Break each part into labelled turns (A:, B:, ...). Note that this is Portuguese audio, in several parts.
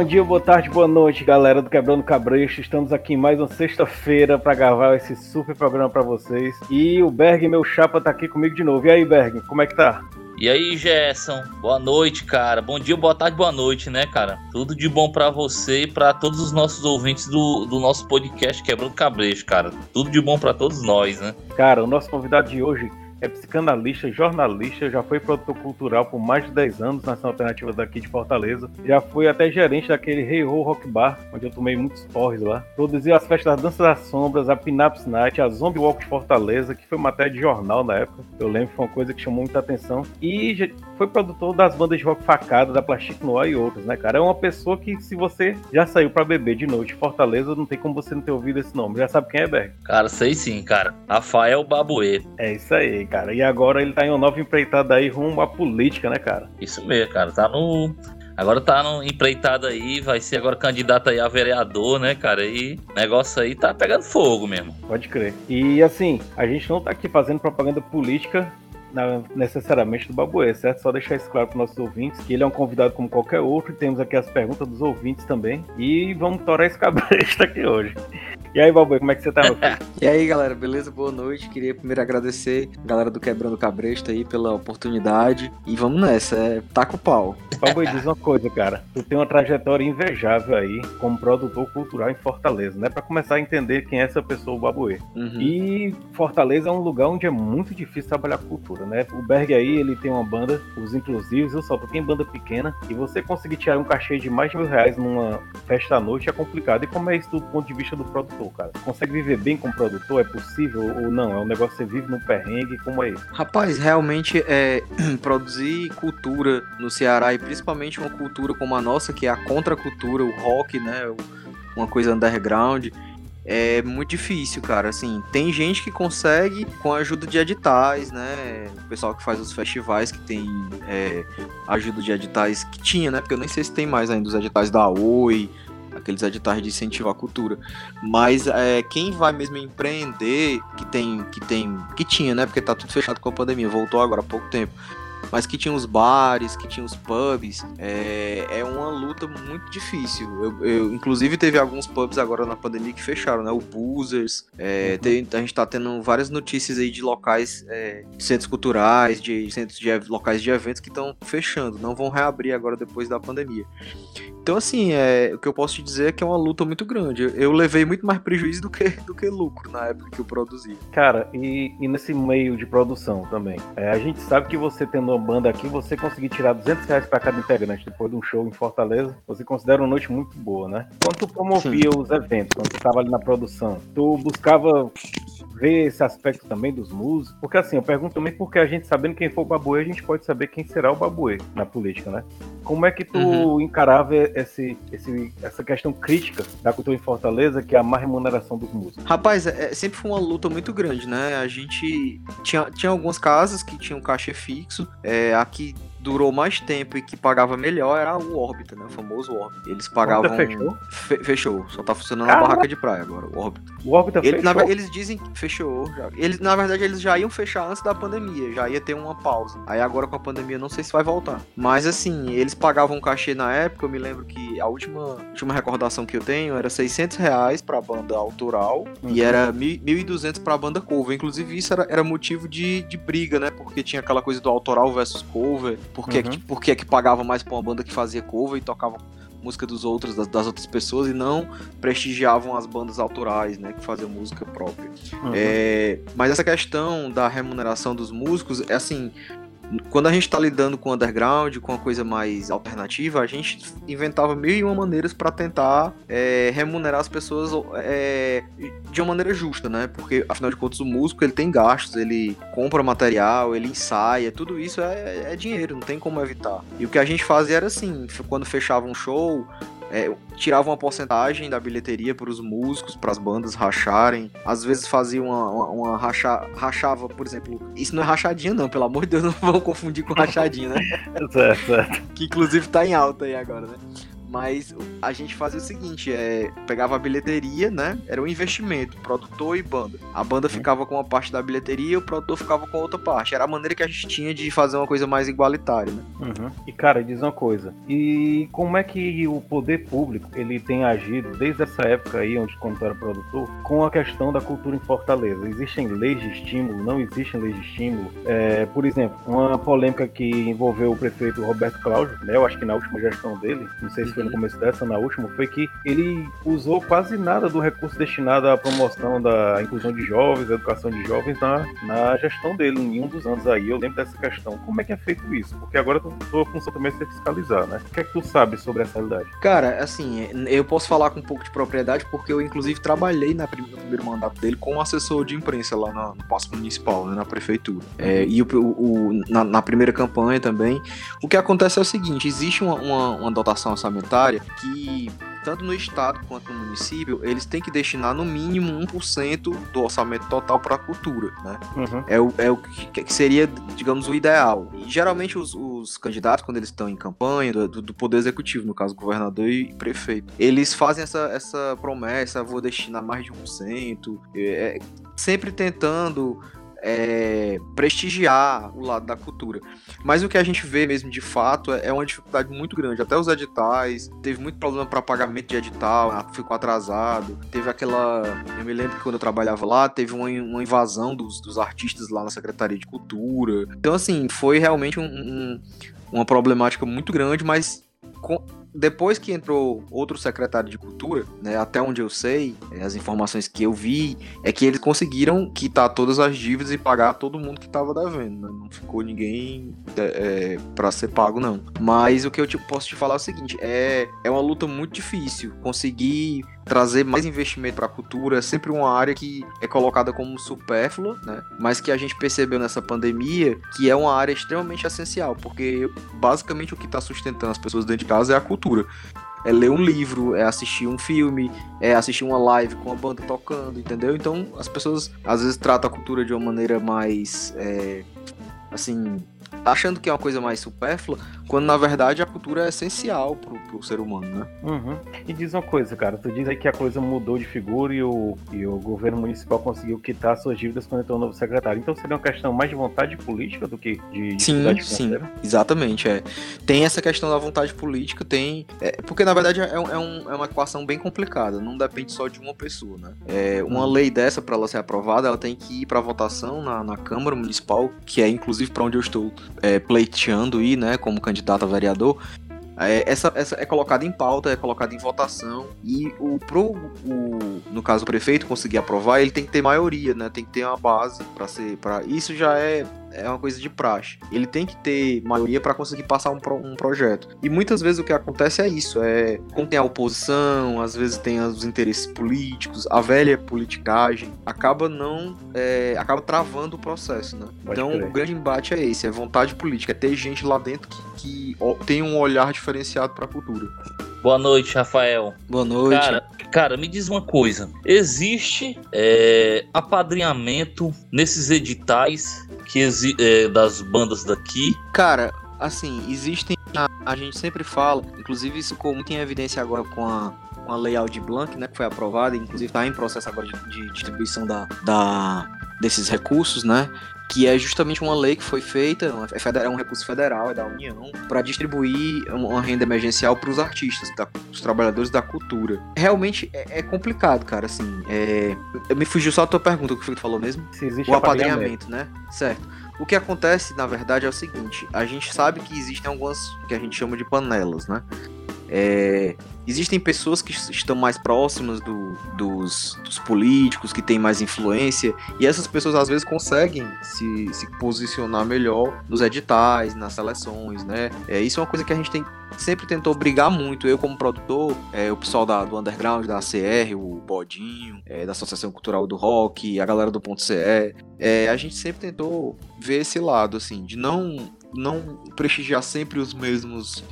A: Bom dia, boa tarde, boa noite, galera do Quebrando Cabresto. Estamos aqui mais uma sexta-feira para gravar esse super programa para vocês. E o Berg, meu chapa, tá aqui comigo de novo. E aí, Berg, como é que tá?
B: E aí, Gerson, boa noite, cara. Bom dia, boa tarde, boa noite, né, cara? Tudo de bom para você e para todos os nossos ouvintes do, do nosso podcast Quebrando Cabresto, cara. Tudo de bom para todos nós, né?
A: Cara, o nosso convidado de hoje é psicanalista, jornalista, já foi produtor cultural por mais de 10 anos nas alternativas daqui de Fortaleza. Já foi até gerente daquele Hey Ho Rock Bar, onde eu tomei muitos porres lá. Produziu as festas da Dança das Sombras, a Pinaps Night, a Zombie Walk de Fortaleza, que foi matéria de jornal na época. Eu lembro que foi uma coisa que chamou muita atenção. E foi produtor das bandas de rock facada, da Plastic Noir e outras, né, cara? É uma pessoa que, se você já saiu para beber de noite Fortaleza, não tem como você não ter ouvido esse nome. Já sabe quem é, Berg?
B: Cara, sei sim, cara. Rafael Babuê.
A: É isso aí, cara. E agora ele tá em uma nova empreitada aí rumo à política, né, cara?
B: Isso mesmo, cara. Tá no. Agora tá no empreitada aí, vai ser agora candidato aí a vereador, né, cara? E negócio aí tá pegando fogo mesmo.
A: Pode crer. E assim, a gente não tá aqui fazendo propaganda política na, necessariamente do Babuê, certo? Só deixar isso claro para nossos ouvintes, que ele é um convidado como qualquer outro, e temos aqui as perguntas dos ouvintes também. E vamos torar esse cabresto aqui hoje. E aí, Babu, como é que você tá,
C: e aí, galera, beleza? Boa noite. Queria primeiro agradecer a galera do Quebrando Cabresto aí pela oportunidade. E vamos nessa, é taca o pau.
A: Babu, diz uma coisa, cara. Tu tem uma trajetória invejável aí como produtor cultural em Fortaleza, né? Pra começar a entender quem é essa pessoa, o Babuê. Uhum. E Fortaleza é um lugar onde é muito difícil trabalhar cultura, né? O Berg aí, ele tem uma banda, os inclusivos, eu só toquei em banda pequena, e você conseguir tirar um cachê de mais de mil reais numa festa à noite é complicado. E como é isso do ponto de vista do produtor? Produtor, cara? Consegue viver bem como produtor? É possível ou não? É um negócio que você vive no perrengue, como é isso?
C: Rapaz, realmente é produzir cultura no Ceará e principalmente uma cultura como a nossa, que é a contracultura, o rock, né? Uma coisa underground é muito difícil, cara. Assim, tem gente que consegue com a ajuda de editais, né? O pessoal que faz os festivais que tem é, ajuda de editais que tinha, né? Porque eu nem sei se tem mais ainda os editais da Oi, aqueles editais de incentivo à cultura. Mas é, quem vai mesmo empreender, que tem, que tem, que tinha, né? Porque tá tudo fechado com a pandemia, voltou agora há pouco tempo mas que tinha os bares, que tinha os pubs, é, é uma luta muito difícil. Eu, eu, inclusive, teve alguns pubs agora na pandemia que fecharam, né? O Boozers, é, uhum. tem, a gente tá tendo várias notícias aí de locais, é, de centros culturais, de centros de locais de eventos que estão fechando, não vão reabrir agora depois da pandemia. Então, assim, é, o que eu posso te dizer é que é uma luta muito grande. Eu, eu levei muito mais prejuízo do que, do que lucro na época que eu produzia.
A: Cara, e, e nesse meio de produção também, é, a gente sabe que você tendo uma banda aqui, você conseguir tirar 200 reais para cada integrante depois de um show em Fortaleza, você considera uma noite muito boa, né? Quando tu promovia Sim. os eventos, quando tu estava ali na produção, tu buscava ver esse aspecto também dos músicos? Porque assim, eu pergunto também porque a gente sabendo quem for o Babuê, a gente pode saber quem será o Babuê na política, né? Como é que tu uhum. encarava esse, esse, essa questão crítica da cultura em Fortaleza, que é a má remuneração dos músicos?
C: Rapaz, é, sempre foi uma luta muito grande, né? A gente tinha, tinha algumas casas que tinham caixa fixo, é, aqui durou mais tempo e que pagava melhor era o Orbita, né? O famoso Orbita. Eles pagavam.
A: fechou?
C: Fe fechou. Só tá funcionando Caramba. na barraca de praia agora, o Orbita.
A: O Orbita
C: Ele, fechou? Na, eles dizem que fechou. Já. Eles, na verdade, eles já iam fechar antes da pandemia. Já ia ter uma pausa. Aí agora com a pandemia, não sei se vai voltar. Mas assim, eles pagavam um cachê na época. Eu me lembro que a última, última recordação que eu tenho era 600 reais pra banda autoral uhum. e era 1.200 pra banda cover. Inclusive, isso era, era motivo de, de briga, né? Porque tinha aquela coisa do autoral versus cover. Por que, uhum. que, que pagava mais pra uma banda que fazia cover e tocava música dos outros, das, das, outras pessoas, e não prestigiavam as bandas autorais, né, que faziam música própria. Uhum. É, mas essa questão da remuneração dos músicos, é assim, quando a gente está lidando com underground, com uma coisa mais alternativa, a gente inventava mil e uma maneiras para tentar é, remunerar as pessoas é, de uma maneira justa, né? Porque afinal de contas o músico ele tem gastos, ele compra material, ele ensaia, tudo isso é, é dinheiro, não tem como evitar. E o que a gente fazia era assim, quando fechava um show, é, tirava uma porcentagem da bilheteria para os músicos, para as bandas racharem. Às vezes fazia uma, uma, uma racha, rachava, por exemplo, isso não é rachadinha não, pelo amor de Deus, não vão confundir com rachadinha, né? certo, certo. Que inclusive tá em alta aí agora, né? Mas a gente fazia o seguinte, é, pegava a bilheteria, né? Era um investimento, produtor e banda. A banda uhum. ficava com uma parte da bilheteria, o produtor ficava com outra parte. Era a maneira que a gente tinha de fazer uma coisa mais igualitária, né?
A: Uhum. E cara, diz uma coisa. E como é que o poder público ele tem agido desde essa época aí, onde quando era produtor, com a questão da cultura em Fortaleza? Existem leis de estímulo? Não existem leis de estímulo? É, por exemplo, uma polêmica que envolveu o prefeito Roberto Cláudio, né? Eu acho que na última gestão dele, não sei se foi no começo dessa, na última, foi que ele usou quase nada do recurso destinado à promoção da inclusão de jovens, educação de jovens na, na gestão dele, em um dos anos aí. Eu lembro dessa questão. Como é que é feito isso? Porque agora a tua função também é ser fiscalizar, né? O que é que tu sabe sobre essa realidade?
C: Cara, assim, eu posso falar com um pouco de propriedade porque eu, inclusive, trabalhei na prim no primeiro mandato dele como assessor de imprensa lá no, no Passo Municipal, né, na prefeitura. É, e o, o na, na, primeira campanha também. O que acontece é o seguinte: existe uma, uma, uma dotação orçamentária que tanto no estado quanto no município, eles têm que destinar no mínimo 1% do orçamento total para a cultura, né? Uhum. É, o, é o que, que, seria, digamos, o ideal. E geralmente os, os candidatos, quando eles estão em campanha, do, do, Poder Executivo, no caso, governador e prefeito, eles fazem essa, essa promessa, vou destinar mais de 1%, é, sempre tentando é, prestigiar o lado da cultura. Mas o que a gente vê mesmo de fato é, é uma dificuldade muito grande. Até os editais, teve muito problema para pagamento de edital, ficou atrasado. Teve aquela. Eu me lembro que quando eu trabalhava lá, teve uma, uma invasão dos, dos artistas lá na Secretaria de Cultura. Então, assim, foi realmente um, um, uma problemática muito grande, mas. Com, depois que entrou outro secretário de cultura, né, até onde eu sei, é, as informações que eu vi, é que eles conseguiram quitar todas as dívidas e pagar todo mundo que estava devendo. Né? Não ficou ninguém é, é para ser pago, não. Mas o que eu te, posso te falar é o seguinte: é, é uma luta muito difícil conseguir trazer mais investimento para a cultura é sempre uma área que é colocada como supérflua, né? Mas que a gente percebeu nessa pandemia que é uma área extremamente essencial, porque basicamente o que está sustentando as pessoas dentro de casa é a cultura é ler um livro, é assistir um filme, é assistir uma live com a banda tocando, entendeu? Então as pessoas às vezes tratam a cultura de uma maneira mais é, assim achando que é uma coisa mais supérflua, quando na verdade a cultura é essencial pro, pro ser humano, né?
A: Uhum. E diz uma coisa, cara, tu diz aí que a coisa mudou de figura e o, e o governo municipal conseguiu quitar suas dívidas quando entrou o novo secretário. Então seria uma questão mais de vontade política do que de, de
C: sim, sim, exatamente, é. Tem essa questão da vontade política, tem... É, porque na verdade é, é, um, é uma equação bem complicada, não depende só de uma pessoa, né? É, uma uhum. lei dessa, para ela ser aprovada, ela tem que ir para votação na, na Câmara Municipal, que é inclusive para onde eu estou é, pleiteando aí, né, como candidato a vereador, é, essa, essa é colocada em pauta, é colocada em votação e o pro o, no caso o prefeito conseguir aprovar, ele tem que ter maioria, né? Tem que ter uma base para ser para isso já é é uma coisa de praxe. Ele tem que ter maioria para conseguir passar um, pro, um projeto. E muitas vezes o que acontece é isso: é como tem a oposição, às vezes tem os interesses políticos, a velha politicagem, acaba não. É, acaba travando o processo, né? Pode então crer. o grande embate é esse: é vontade política, é ter gente lá dentro que, que tem um olhar diferenciado para a cultura.
B: Boa noite, Rafael.
C: Boa noite.
B: Cara, cara me diz uma coisa: existe é, apadrinhamento nesses editais que é, das bandas daqui?
C: Cara, assim, existem. A, a, gente sempre fala, inclusive isso ficou muito em evidência agora com a, com a Lei Aldir Blanc, né, que foi aprovada, inclusive está em processo agora de, de distribuição da, da, desses recursos, né? Que é justamente uma lei que foi feita, é, é um recurso federal, é da União, para distribuir uma renda emergencial para os artistas, da, os trabalhadores da cultura. Realmente é, é complicado, cara, assim. É, me fugiu só a tua pergunta, o que foi que tu falou mesmo?
A: Se existe
C: o apadrinhamento, né? Certo. O que acontece, na verdade, é o seguinte: a gente sabe que existem algumas que a gente chama de panelas, né? É, existem pessoas que estão mais próximas do, dos, dos, políticos, que têm mais influência, e essas pessoas às vezes conseguem se, se posicionar melhor nos editais, nas seleções, né? É, isso é uma coisa que a gente tem, sempre tentou brigar muito. Eu, como produtor, é, o pessoal da, do underground, da ACR, o Bodinho, é, da Associação Cultural do Rock, a galera do Ponto CE, é, a gente sempre tentou ver esse lado, assim, de não não prestigiar sempre os mesmos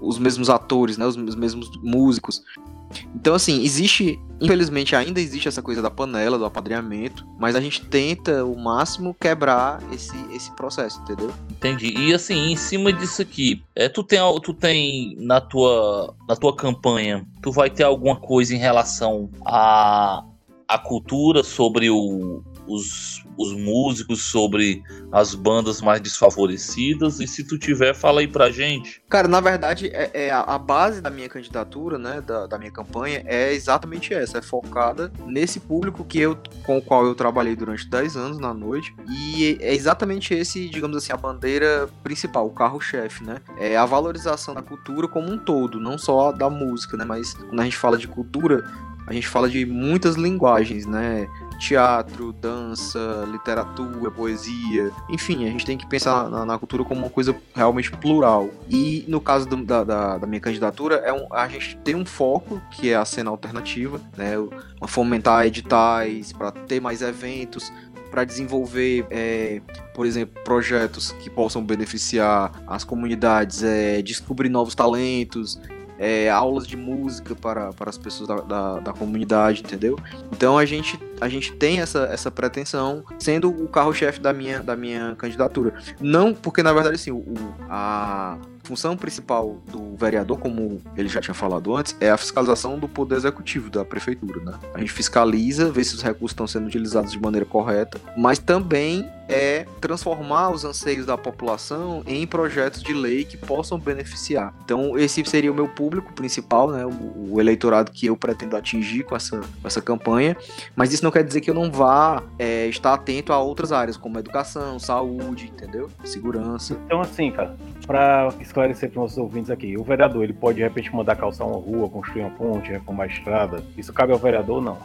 C: os mesmos atores, né? Os, os mesmos músicos. Então, assim, existe, infelizmente ainda existe essa coisa da panela, do apadrinhamento, mas a gente tenta o máximo quebrar esse, esse processo, entendeu?
B: Entendi. E assim, em cima disso aqui, é, tu tem, tu tem na tua, na tua campanha, tu vai ter alguma coisa em relação a a cultura sobre o, os, os músicos, sobre as bandas mais desfavorecidas. E se tu tiver, fala aí pra gente.
C: Cara, na verdade, é, é a, base da minha candidatura, né, da, da, minha campanha, é exatamente essa. É focada nesse público que eu, com o qual eu trabalhei durante 10 anos na noite. E é exatamente esse, digamos assim, a bandeira principal, o carro-chefe, né? É a valorização da cultura como um todo, não só da música, né? Mas quando a gente fala de cultura, a gente fala de muitas linguagens, né? teatro, dança, literatura, poesia, enfim, a gente tem que pensar na, na cultura como uma coisa realmente plural. E no caso do, da, da, da, minha candidatura, é um, a gente tem um foco que é a cena alternativa, né? Fomentar editais para ter mais eventos, para desenvolver, é, por exemplo, projetos que possam beneficiar as comunidades, é, descobrir novos talentos, é, aulas de música para, para as pessoas da, da, da, comunidade, entendeu? Então a gente, a gente tem essa, essa pretensão, sendo o carro-chefe da minha, da minha candidatura. Não porque, na verdade, assim, o, a função principal do vereador, como ele já tinha falado antes, é a fiscalização do poder executivo da prefeitura, né? A gente fiscaliza, vê se os recursos estão sendo utilizados de maneira correta, mas também é transformar os anseios da população em projetos de lei que possam beneficiar. Então, esse seria o meu público principal, né? O, o eleitorado que eu pretendo atingir com essa, com essa campanha. Mas isso não quer dizer que eu não vá é, estar atento a outras áreas, como educação, saúde, entendeu? Segurança.
A: Então, assim, cara, para esclarecer para os nossos ouvintes aqui, o vereador ele pode de repente mandar calçar uma rua, construir uma ponte, reformar a estrada. Isso cabe ao vereador ou não?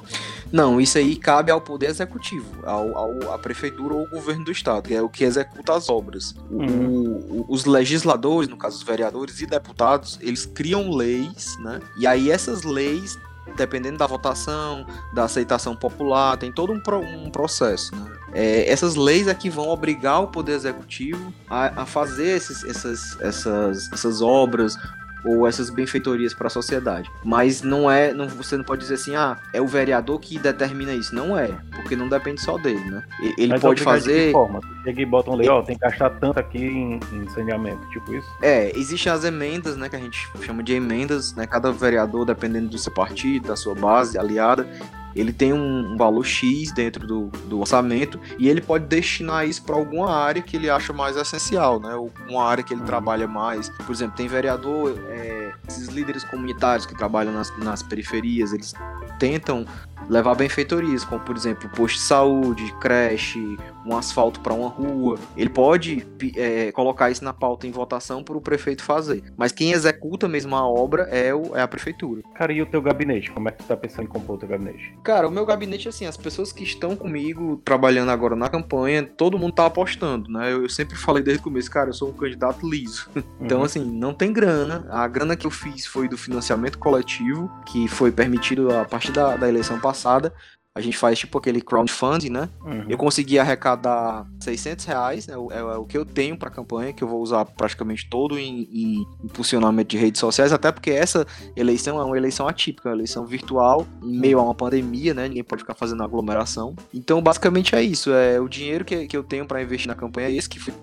C: Não, isso aí cabe ao poder executivo, ao, ao à prefeitura ou ao governo do estado, que é o que executa as obras. Uhum. O, os legisladores, no caso os vereadores e deputados, eles criam leis, né? E aí essas leis dependendo da votação, da aceitação popular, tem todo um, pro, um processo. Né? É, essas leis aqui vão obrigar o Poder Executivo a, a fazer esses, essas, essas, essas obras, ou essas benfeitorias para a sociedade. Mas não é, não, você não pode dizer assim, ah, é o vereador que determina isso. Não é, porque não depende só dele, né? Ele Mas pode fazer. De
A: forma? Chega e bota um lei, ó, tem que gastar tanto aqui em, em saneamento, tipo isso?
C: É, existem as emendas, né, que a gente chama de emendas, né? Cada vereador, dependendo do seu partido, da sua base aliada, ele tem um, valor X dentro do, do orçamento e ele pode destinar isso para alguma área que ele acha mais essencial, né? Ou uma área que ele trabalha mais. Por exemplo, tem vereador, é, esses líderes comunitários que trabalham nas, nas periferias, eles tentam levar benfeitorias, como por exemplo, posto de saúde, creche, um asfalto para uma rua. Ele pode é, colocar isso na pauta em votação para o prefeito fazer. Mas quem executa mesmo a obra é, o, é a prefeitura.
A: Cara, e o teu gabinete? Como é que tu tá pensando em compor o teu gabinete?
C: Cara, o meu gabinete, assim, as pessoas que estão comigo trabalhando agora na campanha, todo mundo tá apostando, né? Eu, eu sempre falei desde o começo, cara, eu sou um candidato liso. então, uhum. assim, não tem grana. A grana que eu fiz foi do financiamento coletivo, que foi permitido a partir da, da eleição passada. A gente faz tipo aquele crowdfunding, né? Uhum. Eu consegui arrecadar 600 reais, né? é, é, o que eu tenho para a campanha, que eu vou usar praticamente todo em, em, impulsionamento de redes sociais, até porque essa eleição é uma eleição atípica, uma eleição virtual, em meio a uma pandemia, né? Ninguém pode ficar fazendo aglomeração. Então, basicamente é isso. É o dinheiro que, que eu tenho para investir na campanha é esse, que foi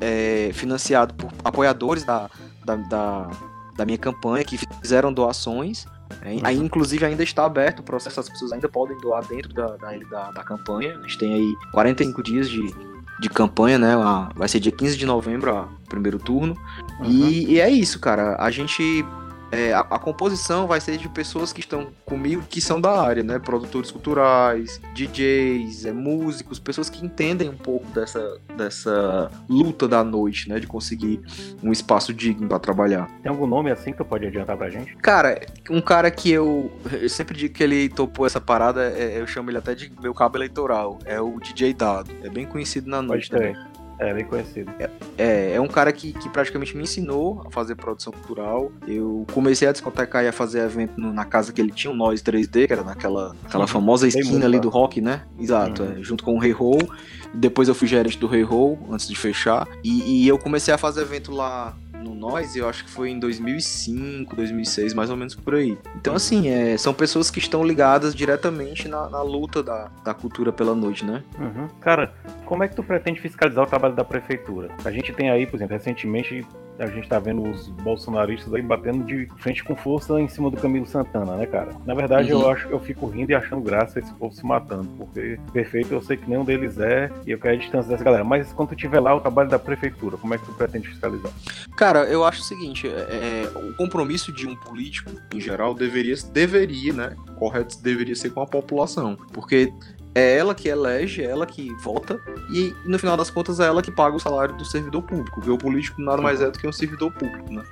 C: é, financiado por apoiadores da, da, da, da minha campanha, que fizeram doações. É, aí, inclusive, ainda está aberto o processo, as pessoas ainda podem doar dentro da, da, da, da campanha. A gente tem aí 45 dias de, de campanha, né? Vai ser dia 15 de novembro, o primeiro turno. Uhum. E, e, é isso, cara. A gente é, a, a, composição vai ser de pessoas que estão comigo que são da área, né? Produtores culturais, DJs, é, músicos, pessoas que entendem um pouco dessa, dessa luta da noite, né? De conseguir um espaço digno para trabalhar.
A: Tem algum nome assim que tu pode adiantar pra gente?
C: Cara, um cara que eu, eu sempre digo que ele topou essa parada, é, eu chamo ele até de meu cabo eleitoral. É o DJ Dado. É bem conhecido na noite
A: também. É, bem conhecido.
C: É, é, é um cara que, que praticamente me ensinou a fazer produção cultural. Eu comecei a discotecar e a fazer evento no, na casa que ele tinha, o Noise 3D, que era naquela aquela famosa esquina ali do rock, né? Exato, uhum. é, junto com o Rei hey Depois eu fui gerente do Rei hey antes de fechar. E, e, eu comecei a fazer evento lá no Nós, eu acho que foi em 2005, 2006, mais ou menos por aí. Então, assim, é, são pessoas que estão ligadas diretamente na, na luta da, da cultura pela noite, né?
A: Uhum. Cara, como é que tu pretende fiscalizar o trabalho da prefeitura? A gente tem aí, por exemplo, recentemente a gente tá vendo os bolsonaristas aí batendo de frente com força em cima do Camilo Santana, né, cara? Na verdade, uhum. eu acho eu fico rindo e achando graça esse povo se matando, porque perfeito eu sei que nenhum deles é e eu quero a distância dessa galera. Mas quando tu tiver lá o trabalho da prefeitura, como é que tu pretende fiscalizar?
C: Cara, eu acho o seguinte, é, é, o compromisso de um político, em geral, deveria, deveria, né, correto, deveria ser com a população, porque é ela que elege, é ela que vota, e no final das contas é ela que paga o salário do servidor público, porque o político nada mais é do que um servidor público, né?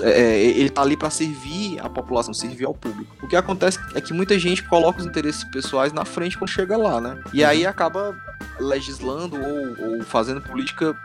C: É, é ele tá ali para servir a população, servir ao público. O que acontece é que muita gente coloca os interesses pessoais na frente quando chega lá, né? E aí acaba legislando ou, ou fazendo política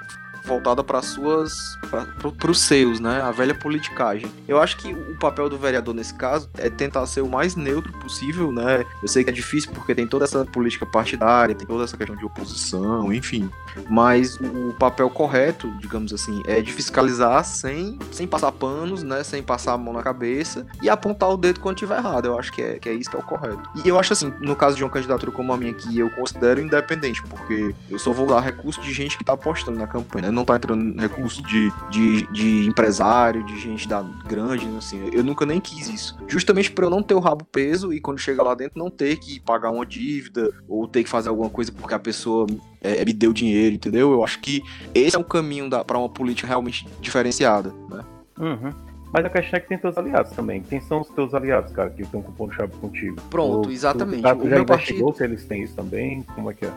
C: voltada para suas para os seus, né? A velha politicagem. Eu acho que o papel do vereador nesse caso é tentar ser o mais neutro possível, né? Eu sei que é difícil porque tem toda essa política partidária, tem toda essa questão de oposição, enfim. Mas o papel correto, digamos assim, é de fiscalizar sem, sem passar panos, né? Sem passar a mão na cabeça e apontar o dedo quando tiver errado. Eu acho que é, que é isso que é o correto. E eu acho assim, no caso de uma candidatura como a minha que eu considero independente, porque eu só vou dar recurso de gente que tá apostando na campanha, né? Não tá entrando recurso de, de, de empresário, de gente da grande, assim. Eu nunca nem quis isso. Justamente para eu não ter o rabo peso e quando chega lá dentro não ter que pagar uma dívida ou ter que fazer alguma coisa porque a pessoa é, me deu dinheiro, entendeu? Eu acho que esse é o caminho para uma política realmente diferenciada, né?
A: Uhum. Mas a questão é que tem teus aliados também. Quem são os teus aliados, cara, que estão compondo chave contigo?
C: Pronto, exatamente.
A: Tu, tu, tu já o meu partido... se eles têm isso também? Como é que é?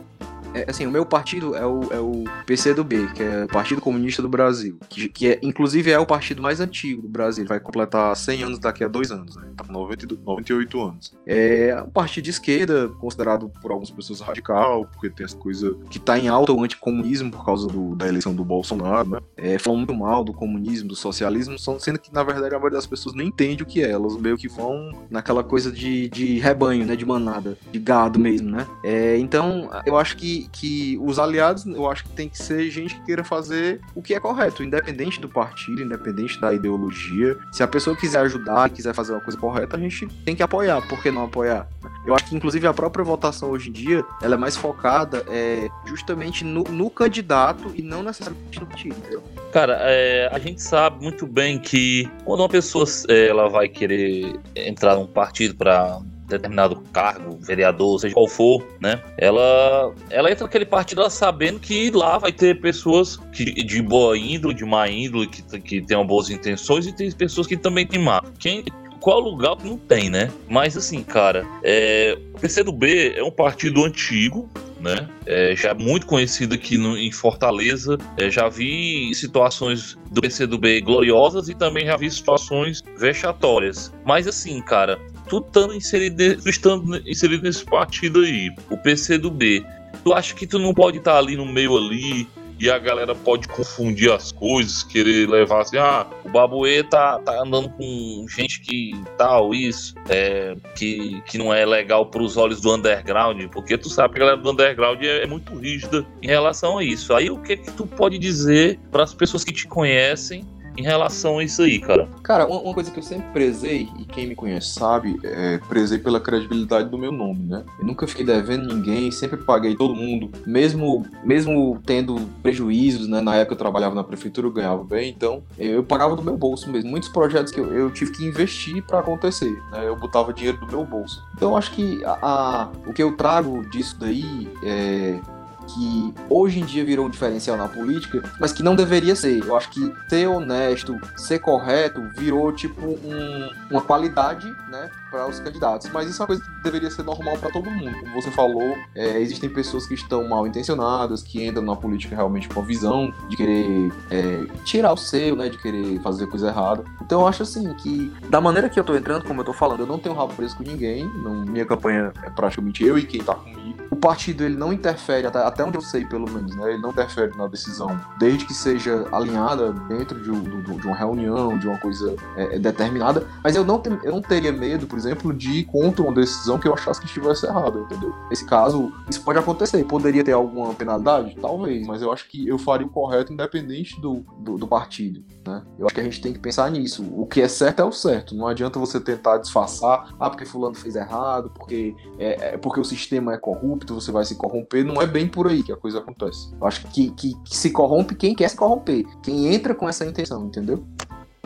C: É, assim, o meu partido é o, é o PCdoB, que é o Partido Comunista do Brasil, que, que é, inclusive é o partido mais antigo do Brasil, vai completar 100 anos daqui a dois anos, né? Tá com 98 anos. É um partido de esquerda, considerado por algumas pessoas radical, porque tem essa coisa que tá em alta o anticomunismo por causa do, da eleição do Bolsonaro, né? É, falam muito mal do comunismo, do socialismo, sendo que, na verdade, a maioria das pessoas nem entende o que é, elas meio que vão naquela coisa de, de rebanho, né? De manada, de gado mesmo, né? É, então, eu acho que que, os aliados, eu acho que tem que ser gente que queira fazer o que é correto, independente do partido, independente da ideologia. Se a pessoa quiser ajudar, quiser fazer uma coisa correta, a gente tem que apoiar. Por que não apoiar? Eu acho que, inclusive, a própria votação hoje em dia, ela é mais focada é, justamente no, no candidato e não necessariamente no partido, entendeu?
B: Cara, é, a gente sabe muito bem que quando uma pessoa é, ela vai querer entrar num partido para determinado cargo, vereador, seja qual for, né? Ela, ela entra naquele partido ela sabendo que lá vai ter pessoas que, de boa índole, de má índole, que, que tenham boas intenções, e tem pessoas que também têm má. Quem, qual lugar não tem, né? Mas assim, cara, é, o PCdoB é um partido antigo, né? É, já muito conhecido aqui no, em Fortaleza. É, já vi situações do PCdoB gloriosas e também já vi situações vexatórias. Mas assim, cara, tu estando inserido, tu estando inserido nesse partido aí, o PC do B, tu acha que tu não pode estar tá ali no meio ali e a galera pode confundir as coisas, querer levar assim, ah, o Babuê tá, tá andando com gente que tal, isso, é, que, que não é legal pros olhos do underground, porque tu sabe que a galera do underground é, é muito rígida em relação a isso. Aí o que que tu pode dizer para as pessoas que te conhecem em relação a isso aí, cara?
D: Cara, uma, uma, coisa que eu sempre prezei, e quem me conhece sabe, é prezei pela credibilidade do meu nome, né? Eu nunca fiquei devendo ninguém, sempre paguei todo mundo, mesmo, mesmo tendo prejuízos, né? Na época eu trabalhava na prefeitura, eu ganhava bem, então eu pagava do meu bolso mesmo. Muitos projetos que eu, eu tive que investir para acontecer, né? Eu botava dinheiro do meu bolso. Então acho que a, a, o que eu trago disso daí é que hoje em dia virou um diferencial na política, mas que não deveria ser. Eu acho que ser honesto, ser correto, virou tipo um, uma qualidade, né, para os candidatos. Mas isso é uma coisa que deveria ser normal para todo mundo. Como você falou, é, existem pessoas que estão mal intencionadas, que entram na política realmente com a visão de querer é, tirar o seu, né, de querer fazer coisa errada. Então eu acho assim que da maneira que eu tô entrando, como eu tô falando, eu não tenho rabo preso com ninguém. Não, minha campanha é praticamente eu e quem tá comigo
C: partido ele não interfere, até, até onde eu sei pelo menos, né? Ele não interfere na decisão, desde que seja alinhada dentro de, de, de uma reunião, de uma coisa é, é determinada. Mas eu não, te, eu não teria medo, por exemplo, de ir contra uma decisão que eu achasse que estivesse errada, entendeu? Nesse caso, isso pode acontecer. Poderia ter alguma penalidade? Talvez, mas eu acho que eu faria o correto independente do, do, do partido, né? Eu acho que a gente tem que pensar nisso. O que é certo é o certo. Não adianta você tentar disfarçar, ah, porque fulano fez errado, porque, é, é porque o sistema é corrupto, você vai se corromper. Não é bem por aí que a coisa acontece. Eu acho que, que, que se corrompe quem quer se corromper. Quem entra com essa intenção, entendeu?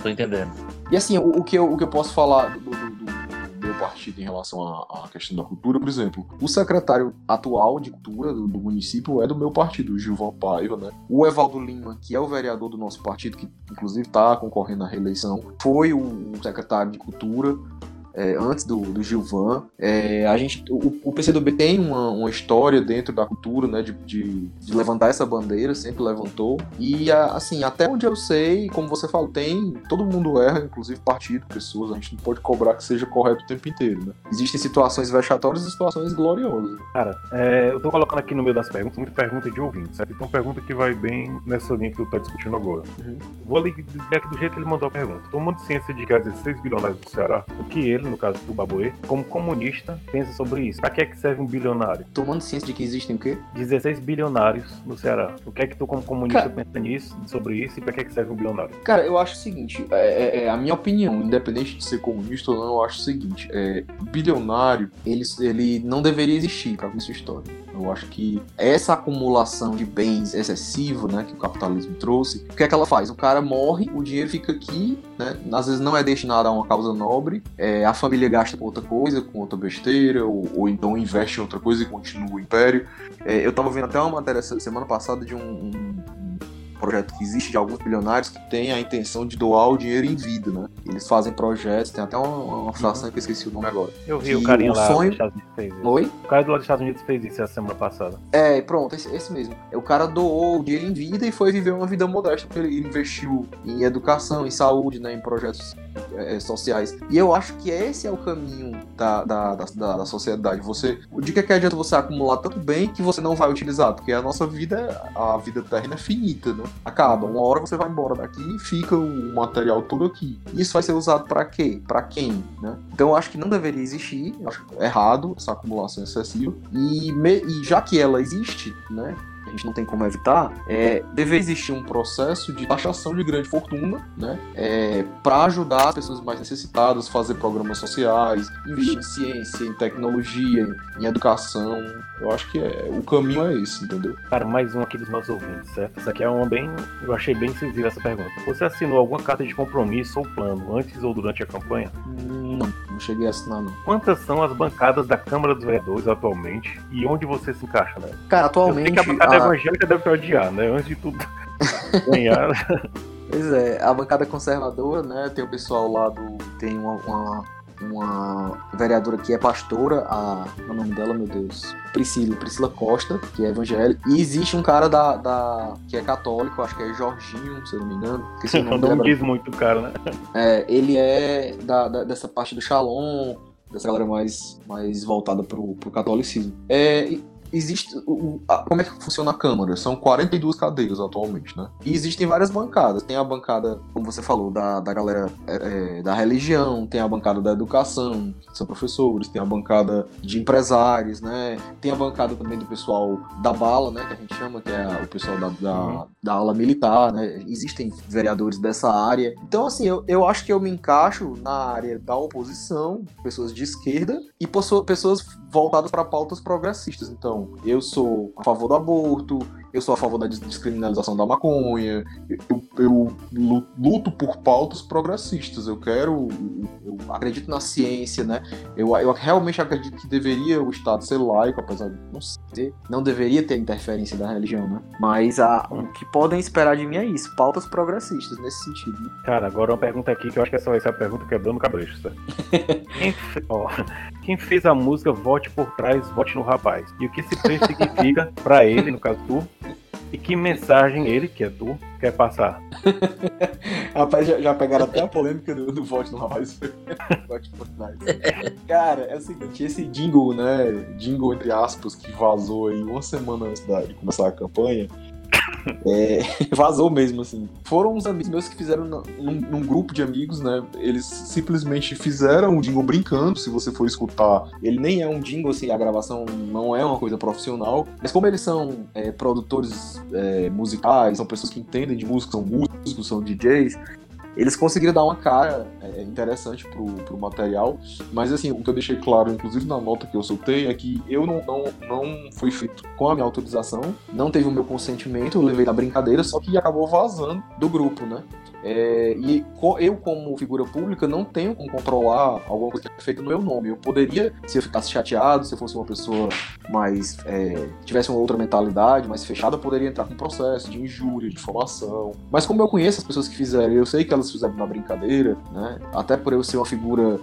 B: Tô entendendo.
C: E assim, o, o que, eu, o que eu posso falar do, do, partido em relação à, questão da cultura, por exemplo, o secretário atual de cultura do, do município é do meu partido, o Gilvan Paiva, né? O Evaldo Lima, que é o vereador do nosso partido, que inclusive está concorrendo à reeleição, foi o, o secretário de cultura é, antes do, do Gilvan. É, a gente, o, o PCdoB tem uma, uma, história dentro da cultura, né, de, de, de, levantar essa bandeira, sempre levantou. E, assim, até onde eu sei, como você falou, tem, todo mundo erra, inclusive partido, pessoas, a gente não pode cobrar que seja correto o tempo inteiro, né? Existem situações vexatórias e situações gloriosas.
A: Cara, é, eu tô colocando aqui no meio das perguntas, muita pergunta de ouvinte, certo? Então, pergunta que vai bem nessa linha que tu tá discutindo agora. Uhum. Vou ali do jeito que ele mandou a pergunta. Tomando ciência de que há 16 bilionários do Ceará, o que ele, no caso do Babuê, como comunista, pensa sobre isso. Pra que é que serve um bilionário?
E: Tomando ciência de que existem o quê?
A: 16 bilionários no Ceará. O que é que tu, como comunista, Cara... pensa nisso, sobre isso e pra que é que serve um bilionário?
C: Cara, eu acho o seguinte, é, é, é a minha opinião, independente de ser comunista ou não, eu acho o seguinte, é, bilionário, ele, ele não deveria existir para sua história. Eu acho que essa acumulação de bens excessivo, né, que o capitalismo trouxe, o que é que ela faz? O cara morre, o dinheiro fica aqui, né, às vezes não é destinado a uma causa nobre, é, a família gasta com outra coisa, com outra besteira, ou, ou então investe em outra coisa e continua o império. É, eu tava vendo até uma matéria semana passada de um, um projeto que existe de alguns bilionários que tem a intenção de doar o dinheiro em vida, né? Eles fazem projetos, tem até uma, uma fração uhum. que eu esqueci o nome agora.
A: Eu vi o carinha lá
C: sonho...
A: dos Estados Unidos fez isso.
C: Oi?
A: O cara do lado dos Estados Unidos fez isso a semana passada.
C: É, pronto, esse, esse mesmo. O cara doou o dinheiro em vida e foi viver uma vida modesta, porque ele investiu em educação, em saúde, né, em projetos é, sociais. E eu acho que esse é o caminho da, da, da, da sociedade. Você, de que, é que adianta você acumular tanto bem que você não vai utilizar? Porque a nossa vida, a vida terrena é finita, né? Acaba. Uma hora você vai embora daqui e fica o material todo aqui. Isso vai ser usado para quê? Para quem? Né? Então eu acho que não deveria existir. Eu acho errado essa acumulação excessiva. E, me, e já que ela existe, né? A gente não tem como evitar, é, deve existir um processo de taxação de grande fortuna, né, é, para ajudar as pessoas mais necessitadas, fazer programas sociais, investir em ciência, em tecnologia, em educação. Eu acho que é, o caminho é esse, entendeu?
A: Cara, mais um aqui dos nossos ouvintes, certo? Isso aqui é uma bem. Eu achei bem sensível essa pergunta. Você assinou alguma carta de compromisso ou plano antes ou durante a campanha?
C: Não, não cheguei a assinar, não.
A: Quantas são as bancadas da Câmara dos Vereadores atualmente e onde você se encaixa, né?
E: Cara, atualmente.
A: Eu que a bancada a... evangélica deve te odiar, né? Antes de tudo. ganhar.
E: Pois é, a bancada conservadora, né? Tem o pessoal lá do. Tem uma, uma uma vereadora que é pastora, a, o nome dela, meu Deus, Priscila, Priscila Costa, que é evangélica, e existe um cara da, da que é católico, acho que é Jorginho, se eu não me engano. Que
A: se não, não diz muito cara, né?
E: É, ele é da, da, dessa parte do Shalom, dessa galera mais, mais voltada pro, pro catolicismo. É, existe o, a, como é que funciona a Câmara? São 42 cadeiras atualmente, né? E existem várias bancadas. Tem a bancada, como você falou, da, da galera é, é, da religião, tem a bancada da educação, são professores, tem a bancada de empresários, né? Tem a bancada também do pessoal da bala, né? Que a gente chama, que é o pessoal da, da, uhum. da ala militar, né? Existem vereadores dessa área. Então, assim, eu, eu acho que eu me encaixo na área da oposição, pessoas de esquerda, e pessoas voltadas para pautas progressistas. Então, eu sou a favor do aborto, eu sou a favor da descriminalização da maconha, eu, eu luto por pautas progressistas, eu quero, eu acredito na ciência, né? Eu, eu realmente acredito que deveria o Estado ser laico, apesar de não ser, não deveria ter interferência da religião, né? Mas a, o que podem esperar de mim é isso, pautas progressistas nesse sentido. Né?
A: Cara, agora uma pergunta aqui que eu acho que essa vai ser a pergunta quebrando tá? quem, ó, quem fez a música Vote por Trás, Vote no Rapaz? E o que esse trecho significa para ele, no caso tu, E que mensagem ele, que é tu, quer passar?
F: Rapaz, já, já pegaram até a polêmica do, do vote no Rapaz. Cara, é o seguinte, esse jingle, né? Jingle entre aspas, que vazou aí uma semana antes de começar a campanha. É, vazou mesmo, assim. Foram uns amigos meus que fizeram num, num, grupo de amigos, né? Eles simplesmente fizeram um jingle brincando. Se você for escutar, ele nem é um jingle, assim, a gravação não é uma coisa profissional. Mas como eles são é, produtores é, musicais, são pessoas que entendem de música, são músicos, são DJs, eles conseguiram dar uma cara é, interessante pro, pro material, mas assim, o que eu deixei claro, inclusive na nota que eu soltei, é que eu não, não, não fui feito com a minha autorização, não teve o meu consentimento, eu levei na brincadeira, só que acabou vazando do grupo, né? É, e eu, como figura pública, não tenho como controlar alguma coisa que é feita no meu nome. Eu poderia, se eu ficasse chateado, se eu fosse uma pessoa mais. É, tivesse uma outra mentalidade, mais fechada, poderia entrar com processo de injúria, de difamação. Mas como eu conheço as pessoas que fizeram, eu sei que elas fizeram na brincadeira, né? Até por eu ser uma figura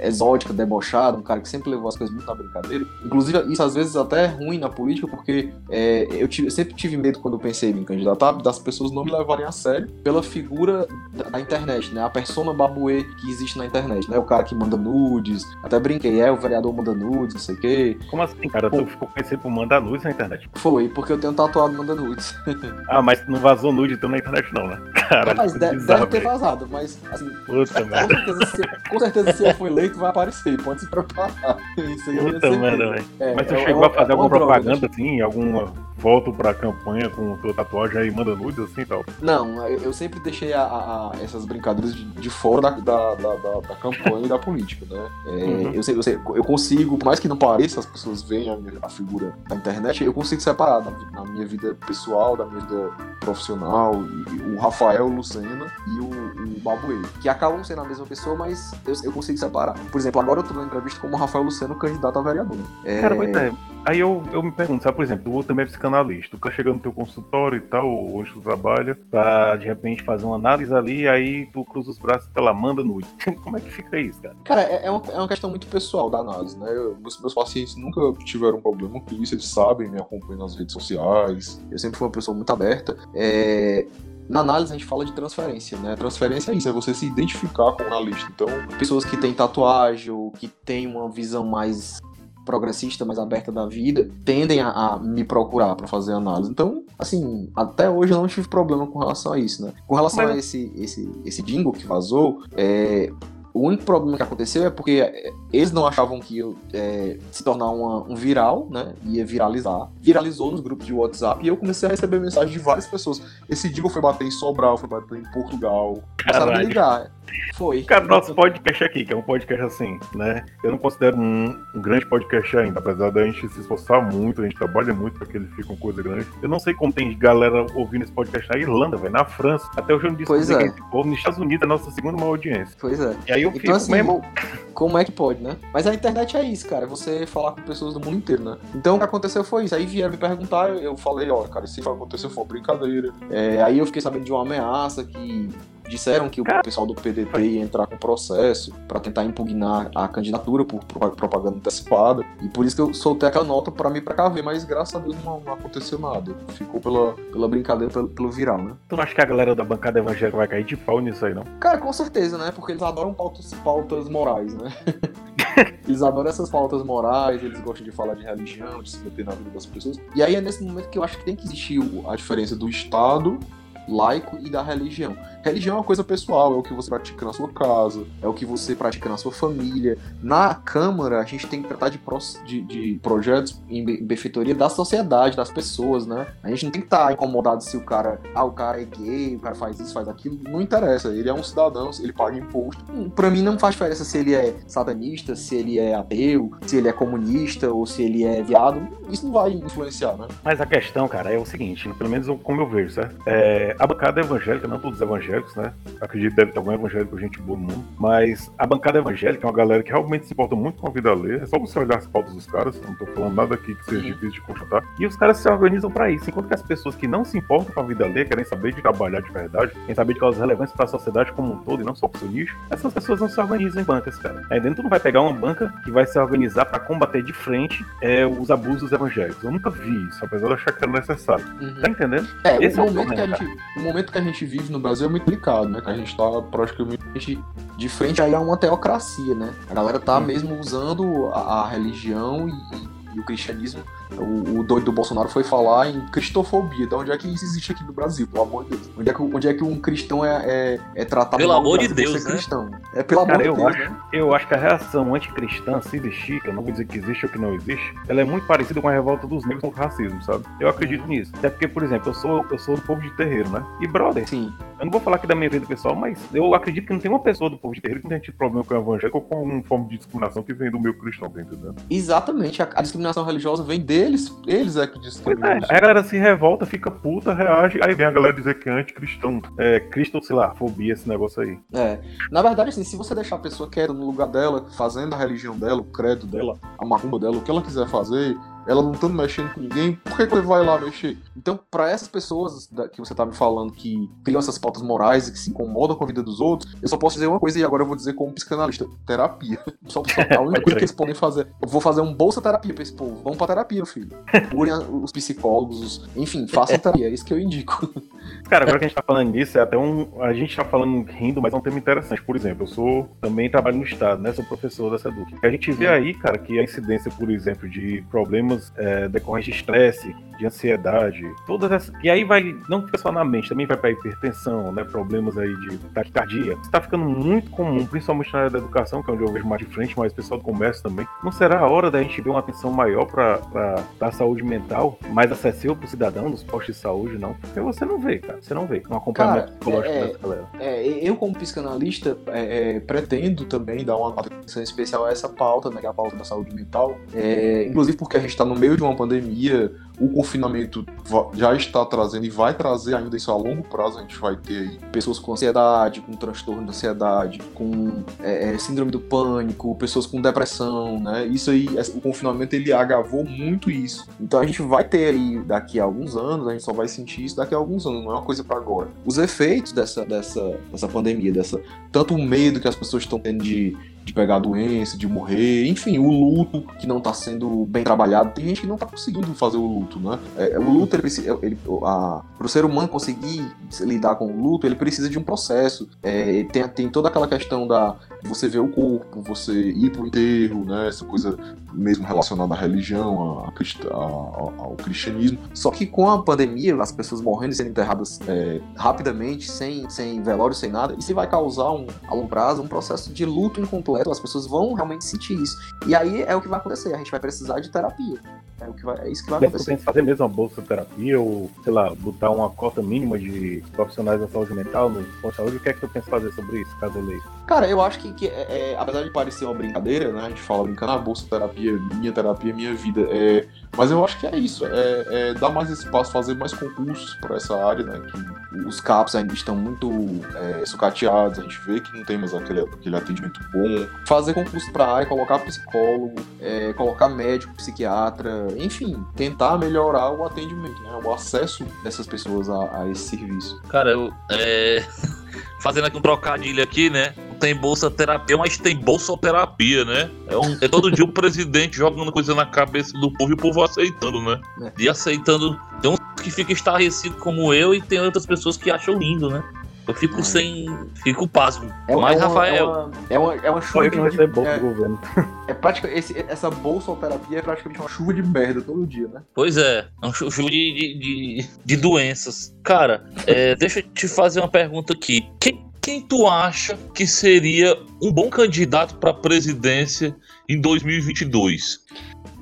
F: exótica, debochada, um cara que sempre levou as coisas muito na brincadeira. Inclusive, isso às vezes até é ruim na política, porque é, eu, tive, sempre tive medo quando eu pensei em me candidatar, das pessoas não me levarem a sério pela figura da, internet, né? A persona babuê que existe na internet, né? O cara que manda nudes, até brinquei, é, o vereador manda nudes, não sei o quê.
A: Como assim, cara? Pô, tu ficou conhecido por mandar nudes na internet?
C: Foi, porque eu tenho tatuado manda nudes.
A: ah, mas não vazou nude então na internet não, né?
C: Cara, mas deve, deve ter vazado, mas assim, Puta, com, certeza, se, com certeza se eu eleito vai aparecer, pode se preparar.
A: Isso aí Puta merda, velho. É, Mas tu é, chegou é, a fazer alguma propaganda assim, alguma foto pra campanha com tua tatuagem aí manda nudes assim e tal?
C: Não, eu sempre deixei a, a, essas brincadeiras de, de fora da, da, da, da, campanha e da política, né? É, uhum. eu, sei, eu, sei, eu consigo, por mais que não pareça, as pessoas veem a, a figura da internet, eu consigo separar na, na, minha vida pessoal, da minha vida profissional, o Rafael Lucena e o, o Babuê, que acabam sendo a mesma pessoa, mas eu, eu consigo separar. Por exemplo, agora eu tô na entrevista como Rafael Luceno, candidato a vereador.
A: É... Cara, pois é. Aí eu, eu me pergunto, sabe, por exemplo, o também é psicanalista, tu tá chegando no teu consultório e tal, onde tu trabalha, pra de repente fazer uma análise ali, aí tu cruza os braços e ela manda nude. Como é que fica isso, cara?
C: Cara, é, é, uma, é uma questão muito pessoal da análise, né? Eu, meus, meus pacientes nunca tiveram problema com isso, eles sabem, me acompanham nas redes sociais, eu sempre fui uma pessoa muito aberta. É, na análise a gente fala de transferência, né? Transferência é isso, é você se identificar com o analista. Então, pessoas que têm tatuagem ou que têm uma visão mais progressista, mais aberta da vida, tendem a, a me procurar para fazer análise. Então, assim, até hoje eu não tive problema com relação a isso, né? Com relação Mas... a esse, esse, esse jingle que vazou, é, o único problema que aconteceu é porque eles não achavam que ia é, se tornar uma, um viral, né? Ia viralizar. Viralizou nos grupos de WhatsApp e eu comecei a receber mensagens de várias pessoas. Esse dia foi bater em Sobral, foi bater em Portugal. Começaram a me ligar. Foi.
A: Cara, nosso podcast aqui, que é um podcast assim, né? Eu não considero um, um, grande podcast ainda, apesar da gente se esforçar muito, a gente trabalha muito para que ele fique uma coisa grande. Eu não sei como tem galera ouvindo esse podcast na Irlanda, velho, na França. Até hoje eu não disse
C: pois é.
A: povo, nos Estados Unidos é a nossa segunda maior audiência.
C: Pois é.
A: E aí eu então, fico assim, mesmo.
C: Como é que pode, né? Mas a internet é isso, cara. É você falar com pessoas do mundo inteiro, né? Então o que aconteceu foi isso. Aí vieram me perguntar, eu falei, ó, cara, isso aconteceu foi uma brincadeira. É, aí eu fiquei sabendo de uma ameaça que disseram que o pessoal do PDT ia entrar com processo para tentar impugnar a candidatura por propaganda antecipada. E por isso que eu soltei aquela nota para me precaver, mas graças a Deus não, não, aconteceu nada. Ficou pela, pela brincadeira, pelo, pelo viral, né?
A: Tu não acha que a galera da bancada evangélica vai cair de pau nisso aí, não?
C: Cara, com certeza, né? Porque eles adoram pautas, pautas morais, né? eles adoram essas pautas morais, eles gostam de falar de religião, de se meter na vida das pessoas. E aí é nesse momento que eu acho que tem que existir a diferença do Estado laico e da religião. Religião é uma coisa pessoal, é o que você pratica na sua casa, é o que você pratica na sua família. Na Câmara, a gente tem que tratar de, de, de projetos em benfeitoria da sociedade, das pessoas, né? A gente não tem que estar tá incomodado se o cara, ah, o cara é gay, o cara faz isso, faz aquilo. Não interessa, ele é um cidadão, ele paga imposto. Pra mim não faz diferença se ele é satanista, se ele é ateu, se ele é comunista ou se ele é viado. Isso não vai influenciar, né?
A: Mas a questão, cara, é o seguinte, pelo menos como eu vejo, certo? É, a bancada evangélica, não todos evangélicos, né? Acredito que deve ter algum evangélico, gente boa no mundo. Mas a bancada evangélica é uma galera que realmente se importa muito com a vida alheia. É só você olhar as pautas dos caras, não tô falando nada aqui que seja difícil de constatar. E os caras se organizam para isso. Enquanto que as pessoas que não se importam com a vida alheia, querem saber de trabalhar de verdade, querem saber de causas relevantes para a sociedade como um todo e não só pro seu nicho, essas pessoas não se organizam em bancas, cara. Aí dentro tu não vai pegar uma banca que vai se organizar para combater de frente é, os abusos evangélicos. Eu nunca vi isso, apesar de achar que era necessário.
C: Uhum.
A: Tá entendendo?
C: É, Esse o, é o, momento que a gente, o momento que a gente vive no Brasil é muito delicado, né? Que a gente tá praticamente de frente aí a uma teocracia, né? A galera tá uhum. mesmo usando a, a religião e, e o cristianismo o, o, doido do Bolsonaro foi falar em cristofobia. Então, onde é que isso existe aqui no Brasil, pelo amor de Deus? Onde é que, onde é que um cristão é, é, é tratado
B: Pelo amor de Deus, né?
C: cristão? É pelo
A: Cara,
C: amor
A: eu
C: de Deus.
A: Acho,
C: né?
A: Eu acho que a reação anticristã, se existir, que eu não vou dizer que existe ou que não existe, ela é muito parecida com a revolta dos negros contra o racismo, sabe? Eu acredito nisso. Até porque, por exemplo, eu sou, eu sou do povo de terreiro, né? E, brother,
C: Sim.
A: eu não vou falar aqui da minha vida pessoal, mas eu acredito que não tem uma pessoa do povo de terreiro que tenha tido problema com o evangélico ou com alguma forma de discriminação que vem do meu cristão, tá entendendo?
C: Exatamente. A, a discriminação religiosa vem deles. Eles é que discriminam.
A: É, a galera se revolta, fica puta, reage, aí vem a galera dizer que é anticristão. É, Cristo, sei lá, fobia, esse negócio aí.
C: É. Na verdade, assim, se você deixar a pessoa quieta no lugar dela, fazendo a religião dela, o credo dela, a macumba dela, o que ela quiser fazer, ela não estando mexendo com ninguém, por que, que ele vai lá mexer? Então, para essas pessoas que você tá me falando que criam essas pautas morais e que se incomodam com a vida dos outros, eu só posso dizer uma coisa e agora eu vou dizer como psicanalista: terapia. Só, só a única coisa que eles podem fazer. Eu vou fazer um bolsa terapia pra esse povo. Vamos pra terapia, filho. Procurem os psicólogos, os... enfim, façam terapia. É isso que eu indico.
A: Cara, agora que a gente tá falando disso, é até um. A gente tá falando rindo, mas é um tema interessante. Por exemplo, eu sou também trabalho no Estado, né? Sou professor da SEDUC. A gente vê aí, cara, que a incidência, por exemplo, de problemas é, decorrentes de estresse, de ansiedade, todas essas. E aí vai, não fica só na mente, também vai pra hipertensão, né? Problemas aí de taquicardia. Isso tá ficando muito comum, principalmente na área da educação, que é onde eu vejo mais de frente, mas o pessoal do comércio também. Não será a hora da gente ver uma atenção maior pra, pra dar saúde mental mais acessível pro cidadão dos postos de saúde, não? Porque você não vê, cara. Você não vê um acompanhamento
C: Cara,
A: psicológico
C: é-
A: dessa galera.
C: É, eu, como psicanalista, é, é, pretendo também dar uma atenção especial a essa pauta, né, que é a pauta da saúde mental. É, inclusive porque a gente está no meio de uma pandemia, o confinamento já está trazendo e vai trazer ainda isso a longo prazo. A gente vai ter aí pessoas com ansiedade, com transtorno de ansiedade, com é, é, síndrome do pânico, pessoas com depressão, né? Isso aí, esse- o confinamento ele agravou muito isso. Então a gente vai ter aí daqui a alguns anos, a gente só vai sentir isso daqui a alguns anos, não é uma coisa para agora. Os efeitos dessa, dessa, dessa pandemia, dessa tanto o medo que as pessoas estão tendo de, de pegar a doença, de morrer, enfim, o luto que não está sendo bem trabalhado. Tem gente que não está conseguindo fazer o luto, né? É, o luto, ele, precisa- para o ser humano conseguir lidar com o luto, ele precisa de um processo. É, tem, tem toda aquela questão da você ver o corpo, você ir pro enterro, né? Essa coisa mesmo relacionada à religião, à- ao, ao cristianismo. Só que com a pandemia, as pessoas morrendo e sendo enterradas é, rapidamente, sem, sem velório, sem nada, isso vai causar um, a longo prazo um processo de luto incompleto. As pessoas vão realmente sentir isso. E aí é o que vai acontecer. A gente vai precisar de terapia. É, o que vai, é isso que vai
A: Deve
C: acontecer.
A: fazer mesmo uma bolsa de terapia ou, sei lá, botar uma cota mínima de profissionais da saúde mental no posto de saúde. O que é que tu pensa fazer sobre isso, caso eleito?
C: Cara, eu acho que, que é, é, apesar de parecer uma brincadeira, né? A gente fala brincando, ah, bolsa terapia, minha terapia, minha vida. É, mas eu acho que é isso. É, é dar mais espaço, fazer mais concursos para essa área, né? Que os CAPs ainda estão muito é, sucateados, a gente vê que não tem mais aquele, aquele atendimento bom. Fazer concurso para a área, colocar psicólogo, é, colocar médico, psiquiatra, enfim, tentar melhorar o atendimento, né? O acesso dessas pessoas a, a esse serviço.
B: Cara, eu. É... Fazendo aqui um trocadilho aqui, né? Tem bolsa terapia, mas tem bolsoterapia, né? É, um- é todo dia o presidente jogando coisa na cabeça do povo e o povo aceitando, né?
C: É.
B: E aceitando. Tem uns que ficam estarrecidos como eu e tem outras pessoas que acham lindo, né? Eu fico
C: É.
B: sem. Fico pasmo.
C: É,
B: mas,
C: é uma,
B: Rafael.
C: É uma, é uma, é uma chuva de,
A: bolsa
C: é,
A: do governo.
C: é prática, esse, essa bolsoterapia é praticamente uma chuva de merda todo dia, né?
B: Pois é, é um chu- chuva de, de, de, de doenças. Cara, é, deixa eu te fazer uma pergunta aqui. Quem, quem tu acha que seria um bom candidato pra presidência em 2022?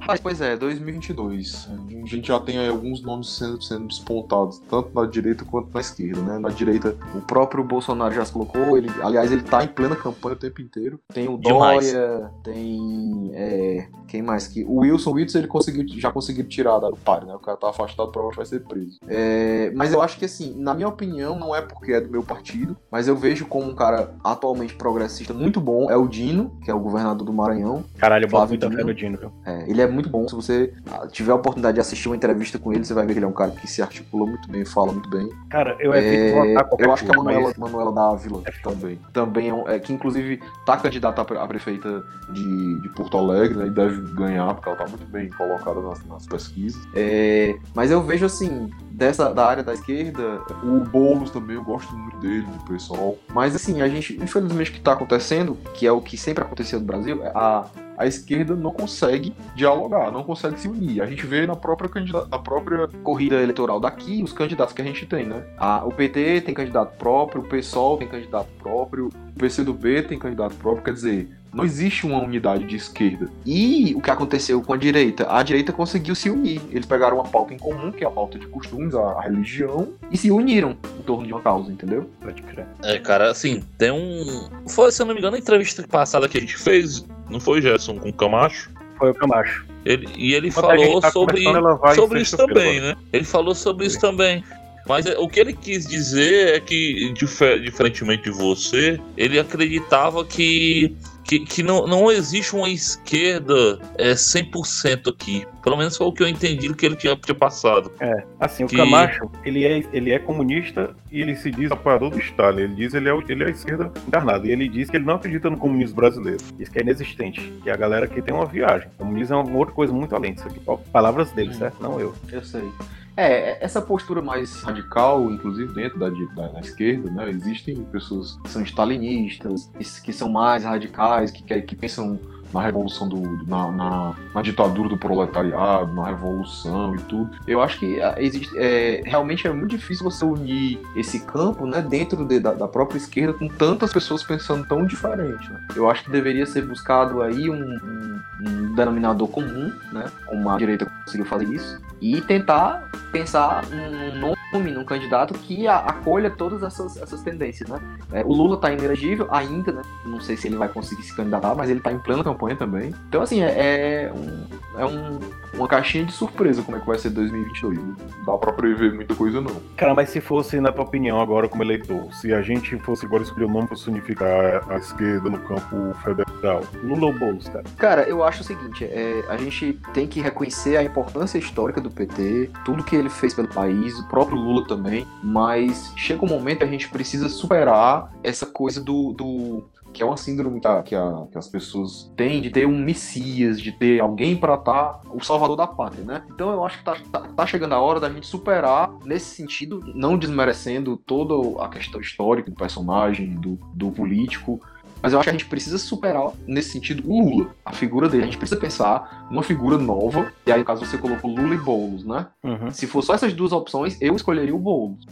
C: Rapaz, pois é, 2022. A gente já tem aí alguns nomes sendo, sendo despontados, tanto na direita quanto na esquerda, né? Na direita, o próprio Bolsonaro já se colocou, ele, aliás, ele tá em plena campanha o tempo inteiro. Tem o
B: Demais.
C: Dória, tem. é, quem mais? que O Wilson Witts ele conseguiu, já conseguiu tirar do páreo, né? O cara tá afastado, provavelmente vai ser preso. É, mas eu acho que, assim, na minha opinião, não é porque é do meu partido, mas eu vejo como um cara atualmente progressista muito bom, é o Dino, que é o governador do Maranhão.
A: Caralho, eu boto muita fé no Dino, viu?
C: É, ele é muito bom. Se você ah, tiver a oportunidade de assistir uma entrevista com ele, você vai ver que ele é um cara que se articula muito bem, fala muito bem.
A: Cara, eu evito
C: É, eu acho que a
A: coisa,
C: Manuela,
A: mas-
C: Manuela Dávila também. Também é, um- é que inclusive tá candidata a a prefeita de, de Porto Alegre, né, e deve ganhar, porque ela tá muito bem colocada nas, nas pesquisas. É, mas eu vejo assim, dessa da área da esquerda, o Boulos também, eu gosto muito dele, do pessoal. Mas assim, a gente, infelizmente, o que tá acontecendo, que é o que sempre aconteceu no Brasil, é a a esquerda não consegue dialogar, não consegue se unir. A gente vê na própria, na própria corrida eleitoral daqui os candidatos que a gente tem, né? A- o PT tem candidato próprio, o PSOL tem candidato próprio, o PCdoB tem candidato próprio, quer dizer, não existe uma unidade de esquerda. E o que aconteceu com a direita? A direita conseguiu se unir. Eles pegaram uma pauta em comum, que é a pauta de costumes, a, religião, e se uniram em torno de uma causa, entendeu?
A: Pode crer.
B: É, cara, assim, tem um. Foi, se eu não me engano, a entrevista passada que a gente fez, não foi, Gerson, com o Camacho?
A: Foi o Camacho.
B: Ele, e ele
A: gente
B: falou
A: tá
B: sobre, sobre isso também, né? Ele falou sobre isso também. Mas é, o que ele quis dizer é que, dife- diferentemente de você, ele acreditava que, que, que não, não existe uma esquerda é, 100% aqui. Pelo menos foi o que eu entendi do que ele tinha, tinha passado.
A: É, assim,
B: Que-
A: o Camacho, ele é, ele é comunista e ele se diz apoiador do Stalin. Ele diz que ele é, o- ele é a esquerda encarnada. E ele diz que ele não acredita no comunismo brasileiro. Diz que é inexistente. Que é a galera que tem uma viagem. O comunismo é uma outra coisa muito além disso aqui. Palavras dele, certo? Não eu.
C: Eu sei. É, essa postura mais radical, inclusive dentro da, da, da esquerda, né? Existem pessoas que são stalinistas, que, são mais radicais, que, que pensam na revolução do. Na, na, na ditadura do proletariado, na revolução e tudo. Eu acho que ah, existe. é, realmente é muito difícil você unir esse campo, né, dentro de- da, da própria esquerda, com tantas pessoas pensando tão diferente. né? Eu acho que deveria ser buscado aí um, um- um denominador comum, né? Como a direita conseguiu fazer isso, e tentar pensar num nome, num candidato que acolha todas essas, essas tendências, né? É, o Lula tá inelegível ainda, né? Não sei se ele vai conseguir se candidatar, mas ele tá em plena campanha também. Então, assim, é, é, um- é um- uma caixinha de surpresa como é que vai ser 2022. Não dá pra prever muita coisa, não.
A: Cara, mas se fosse, na tua opinião, agora como eleitor, se a gente fosse agora escolher o nome pra unificar a esquerda no campo federal, Lula ou Boulos, cara?
E: Cara, eu acho o seguinte, é, a gente tem que reconhecer a importância histórica do PT, tudo que ele fez pelo país, o próprio Lula também, mas chega um momento que a gente precisa superar essa coisa do, do
C: que é uma síndrome tá, que, a- que as pessoas têm de ter um messias, de ter alguém pra estar o salvador da pátria, né?
E: Então eu acho que tá, tá- tá chegando a hora da gente superar nesse sentido,
C: Não desmerecendo toda a questão histórica do personagem, do, do político,
E: mas eu acho que a gente precisa superar nesse sentido o Lula, a figura dele. A gente precisa pensar numa figura nova, e aí no caso você colocou Lula e Boulos, né?
A: Uhum.
E: Se for só essas duas opções, eu escolheria o Boulos.